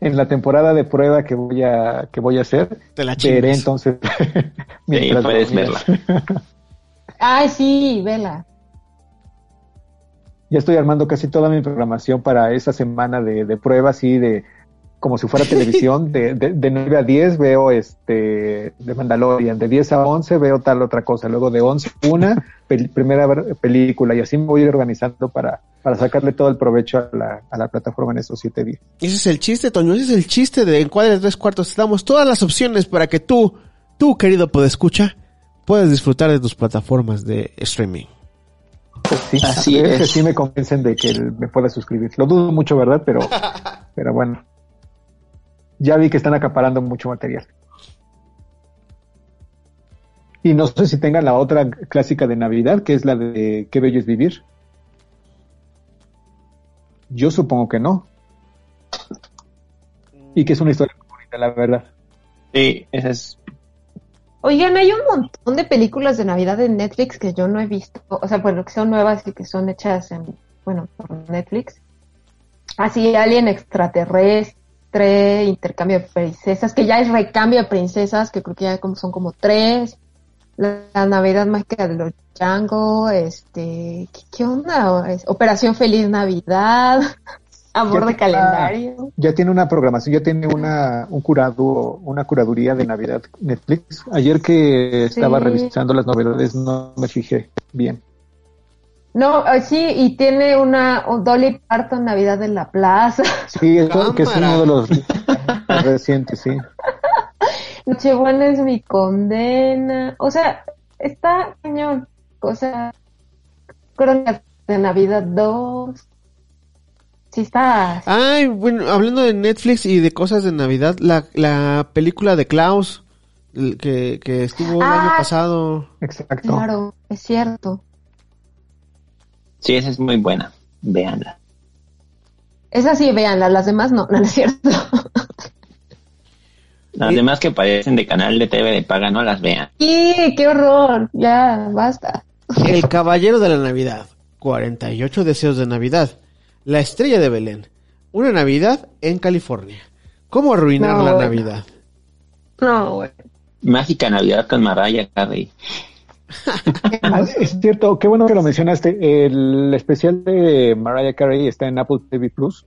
Speaker 3: En la temporada de prueba que voy a, que voy a hacer,
Speaker 2: te la
Speaker 3: veré
Speaker 2: chingas.
Speaker 3: entonces. [laughs]
Speaker 5: Sí, puedes
Speaker 3: dormías. [laughs]
Speaker 4: Ay, sí, vela.
Speaker 3: Ya estoy armando casi toda mi programación para esa semana de, de pruebas y de como si fuera televisión, de, de, de 9 a 10 veo este de Mandalorian, de 10 a 11 veo tal otra cosa, luego de 11 a una pel- primera película y así me voy a ir organizando para, para sacarle todo el provecho a la, a la plataforma en esos siete días.
Speaker 2: Ese es el chiste, Toño, ese es el chiste de Encuadre de Tres Cuartos. Te damos todas las opciones para que tú, tú querido podescucha, puedas disfrutar de tus plataformas de streaming.
Speaker 3: Pues sí,
Speaker 5: Así es.
Speaker 3: sí me convencen de que me pueda suscribir. Lo dudo mucho, ¿verdad? Pero, [laughs] pero bueno. Ya vi que están acaparando mucho material. Y no sé si tengan la otra clásica de Navidad, que es la de Qué bello es vivir. Yo supongo que no. Y que es una historia muy bonita, la verdad.
Speaker 5: Sí, esa es.
Speaker 4: Oigan, hay un montón de películas de Navidad en Netflix que yo no he visto. O sea, bueno, que son nuevas y que son hechas en, bueno, por Netflix. Así, Alien extraterrestre, intercambio de princesas, que ya es recambio de princesas, que creo que ya como son como tres. La, la Navidad mágica de los Django, este, ¿qué, qué onda? Es- Operación Feliz Navidad, [laughs] Amor de calendario.
Speaker 3: Ya tiene una programación, ya tiene una, un curado, una curaduría de Navidad Netflix. Ayer que estaba
Speaker 4: Sí.
Speaker 3: revisando las novedades no me fijé bien.
Speaker 4: No, sí, y tiene una un Dolly Parton Navidad en la Plaza.
Speaker 3: Sí, eso, que es uno de los más recientes, sí. [laughs]
Speaker 4: Nochebuena es mi condena. O sea, está cañón. O sea, Crónicas de Navidad 2. Sí está.
Speaker 2: Ay, bueno, hablando de Netflix y de cosas de Navidad, la, la película de Klaus, que, que estuvo el
Speaker 4: Ah.
Speaker 2: año pasado.
Speaker 3: Exacto.
Speaker 4: Claro, es cierto.
Speaker 5: Sí, esa es muy buena. Véanla.
Speaker 4: Esa sí, véanla, las demás no, [laughs] no, es cierto.
Speaker 5: Además que parecen de canal de TV de paga, no las vean.
Speaker 4: ¡Y qué horror! Ya, basta.
Speaker 2: El Caballero de la Navidad, 48 deseos de Navidad, La Estrella de Belén, una Navidad en California. ¿Cómo arruinar
Speaker 4: No,
Speaker 2: la
Speaker 4: bueno.
Speaker 2: Navidad?
Speaker 4: No, güey.
Speaker 5: Mágica Navidad con Mariah Carey.
Speaker 3: Ah, es cierto, qué bueno que lo mencionaste. El especial de Mariah Carey está en Apple TV Plus.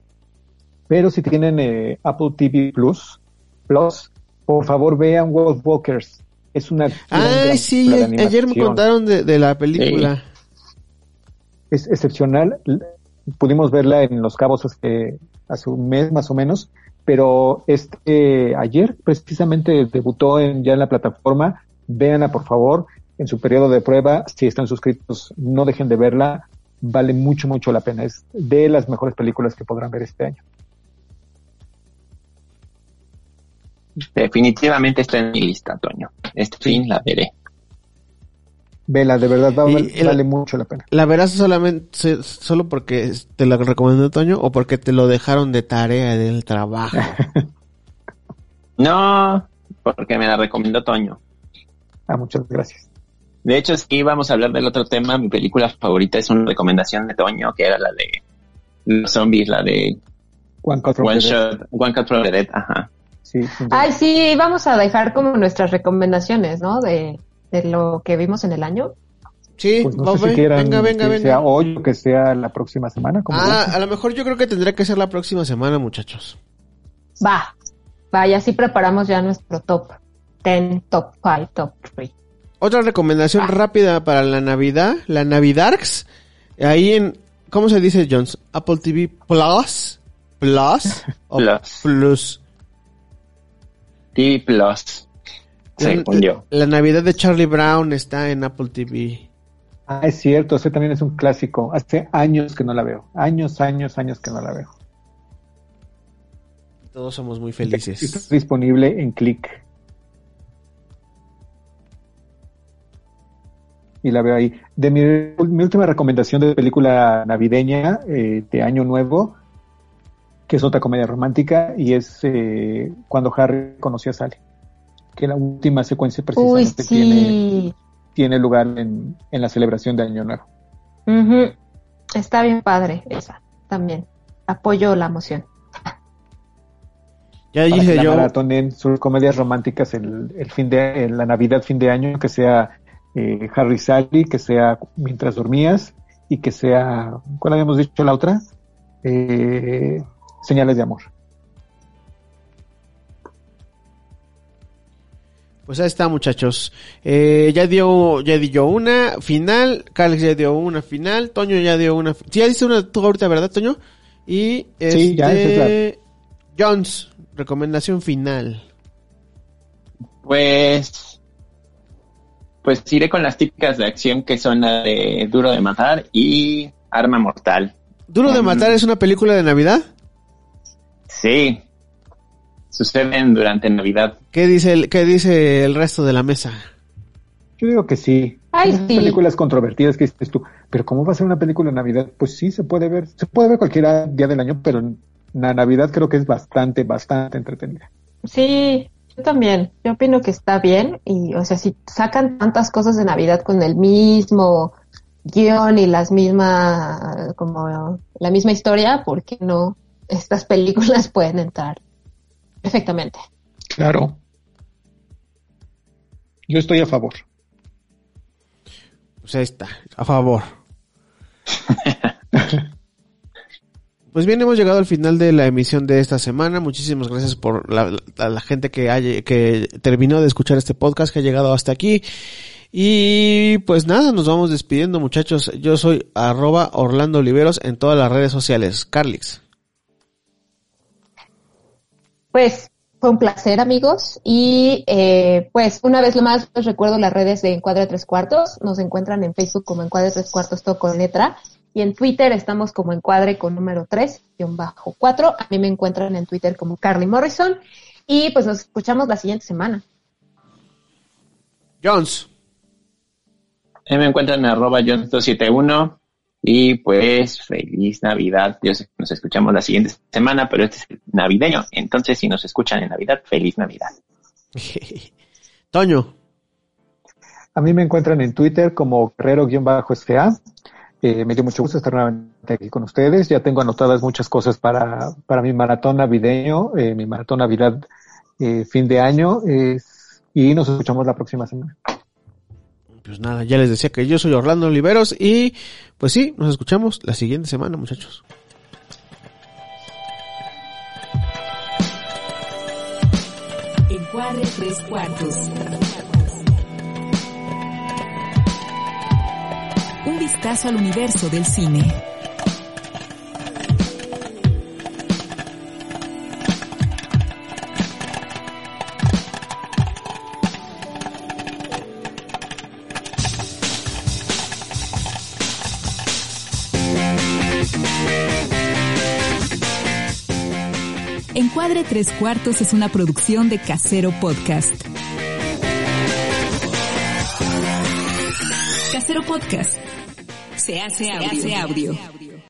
Speaker 3: Pero si tienen eh, Apple TV Plus, Plus, por favor vean Wolf Walkers. Es una.
Speaker 2: sí, a- ayer me contaron de, de la película.
Speaker 3: Es excepcional. Pudimos verla en Los Cabos hace, hace un mes más o menos. Pero este ayer precisamente debutó en, ya en la plataforma. Véanla, por favor, en su periodo de prueba. Si están suscritos, no dejen de verla. Vale mucho, mucho la pena. Es de las mejores películas que podrán ver este año.
Speaker 5: Definitivamente está en mi lista, Toño. Este fin la veré.
Speaker 3: Vela, de verdad, va-
Speaker 2: Y el-
Speaker 3: vale mucho la pena.
Speaker 2: ¿La verás solamente se- solo porque te la recomendó Toño o porque te lo dejaron de tarea del trabajo? [laughs]
Speaker 5: No, porque me la recomendó Toño.
Speaker 3: Ah, muchas gracias.
Speaker 5: De hecho, si íbamos a hablar del otro tema, mi película favorita es una recomendación de Toño, que era la de los zombies, la de
Speaker 3: One Cut from
Speaker 5: One
Speaker 3: the Dead.
Speaker 5: Shot, One Cut from the Dead, ajá.
Speaker 3: Sí.
Speaker 4: Ay, sí, vamos a dejar como nuestras recomendaciones, ¿no? De, de lo que vimos en el año.
Speaker 2: Sí,
Speaker 3: Pues no
Speaker 2: vamos,
Speaker 3: sé si quieran
Speaker 2: venga, venga,
Speaker 3: que
Speaker 2: venga.
Speaker 3: sea hoy o que sea la próxima semana. como
Speaker 2: Ah, a lo mejor yo creo que tendría que ser la próxima semana, muchachos.
Speaker 4: Va. vaya, así preparamos ya nuestro top 10, top 5, top 3.
Speaker 2: Otra recomendación rápida para la Navidad, la Navidarks, ahí en, ¿cómo se dice, Jones? Apple TV Plus, Plus, [laughs] o
Speaker 5: Plus.
Speaker 2: Plus.
Speaker 5: TV Plus. Según yo.
Speaker 2: La Navidad de Charlie Brown está en Apple TV.
Speaker 3: Ah, es cierto, ese también es un clásico. Hace años que no la veo. Años, años, años que no la veo.
Speaker 2: Todos somos muy
Speaker 3: Está
Speaker 2: felices.
Speaker 3: disponible en click. Y la veo ahí. De mi, mi última recomendación de película navideña eh, de Año Nuevo, que es otra comedia romántica, y es eh, cuando Harry conoció a Sally. Que la última secuencia precisamente tiene,
Speaker 4: sí.
Speaker 3: tiene lugar en, en la celebración de Año Nuevo.
Speaker 4: Está bien padre esa también. Apoyo la emoción.
Speaker 2: Ya
Speaker 3: para que
Speaker 2: dije
Speaker 3: la
Speaker 2: yo,
Speaker 3: maratonen sus comedias románticas el, el fin de en la Navidad, fin de año, que sea eh, Harry Sally, que sea Mientras dormías y que sea, ¿cuál habíamos dicho la otra? Eh, Señales de amor.
Speaker 2: pues ahí está muchachos. Eh, ya dio, ya di yo una final, Carlos ya dio una final, Toño ya dio una, sí, ya diste una tú ahorita, ¿verdad, Toño? Y
Speaker 3: Sí, ya, esa
Speaker 2: este, Jones, recomendación final.
Speaker 5: Pues. Pues iré con las típicas de acción que son la de Duro de Matar y Arma Mortal.
Speaker 2: Duro de
Speaker 5: Mm.
Speaker 2: matar es una película de Navidad.
Speaker 5: Sí. Suceden durante Navidad.
Speaker 2: ¿Qué dice el, qué dice el resto de la mesa?
Speaker 3: Yo digo que sí.
Speaker 4: Ay,
Speaker 3: Esas
Speaker 4: sí.
Speaker 3: películas controvertidas que dices tú, pero ¿cómo va a ser una película de Navidad? Pues sí, se puede ver. Se puede ver cualquier día del año, pero la Navidad creo que es bastante, bastante entretenida.
Speaker 4: Sí, yo también. Yo opino que está bien y, o sea, si sacan tantas cosas de Navidad con el mismo guion y las mismas, como la misma historia, ¿por qué no? Estas películas [laughs] pueden entrar perfectamente.
Speaker 3: Claro. Yo estoy a favor.
Speaker 2: Pues ahí está, a favor. [laughs] Pues bien, hemos llegado al final de la emisión de esta semana. Muchísimas gracias por la, a la gente que, terminó de escuchar este podcast, que ha llegado hasta aquí. Y pues nada, nos vamos despidiendo muchachos. Yo soy arroba Orlando Oliveros en todas las redes sociales. Carlix.
Speaker 4: Pues fue un placer, amigos. Y eh, pues una vez más les recuerdo las redes de Encuadre Tres Cuartos. Nos encuentran en Facebook como Encuadre Tres Cuartos, todo con letra. Y en Twitter estamos como Encuadre con número 3, guion bajo 4. A mí me encuentran en Twitter como Carly Morrison. Y pues nos escuchamos la siguiente semana.
Speaker 2: Jones.
Speaker 5: Ahí me encuentran en arroba Jones271 y pues feliz Navidad. Yo sé que nos escuchamos la siguiente semana, pero este es el navideño. Entonces, si nos escuchan en Navidad, feliz Navidad.
Speaker 2: Toño.
Speaker 3: A mí me encuentran en Twitter como Guerrero-STA. Eh, me dio mucho gusto estar nuevamente aquí con ustedes. Ya tengo anotadas muchas cosas para, para mi maratón navideño, eh, mi maratón Navidad eh, fin de año. y nos escuchamos la próxima semana.
Speaker 2: Pues nada, ya les decía que yo soy Orlando Oliveros y pues sí, nos escuchamos la siguiente semana muchachos.
Speaker 1: Encuadre tres cuartos. Vistazo al universo del cine. Encuadre Tres Cuartos es una producción de Casero Podcast. Casero Podcast. Se hace audio. Se hace audio.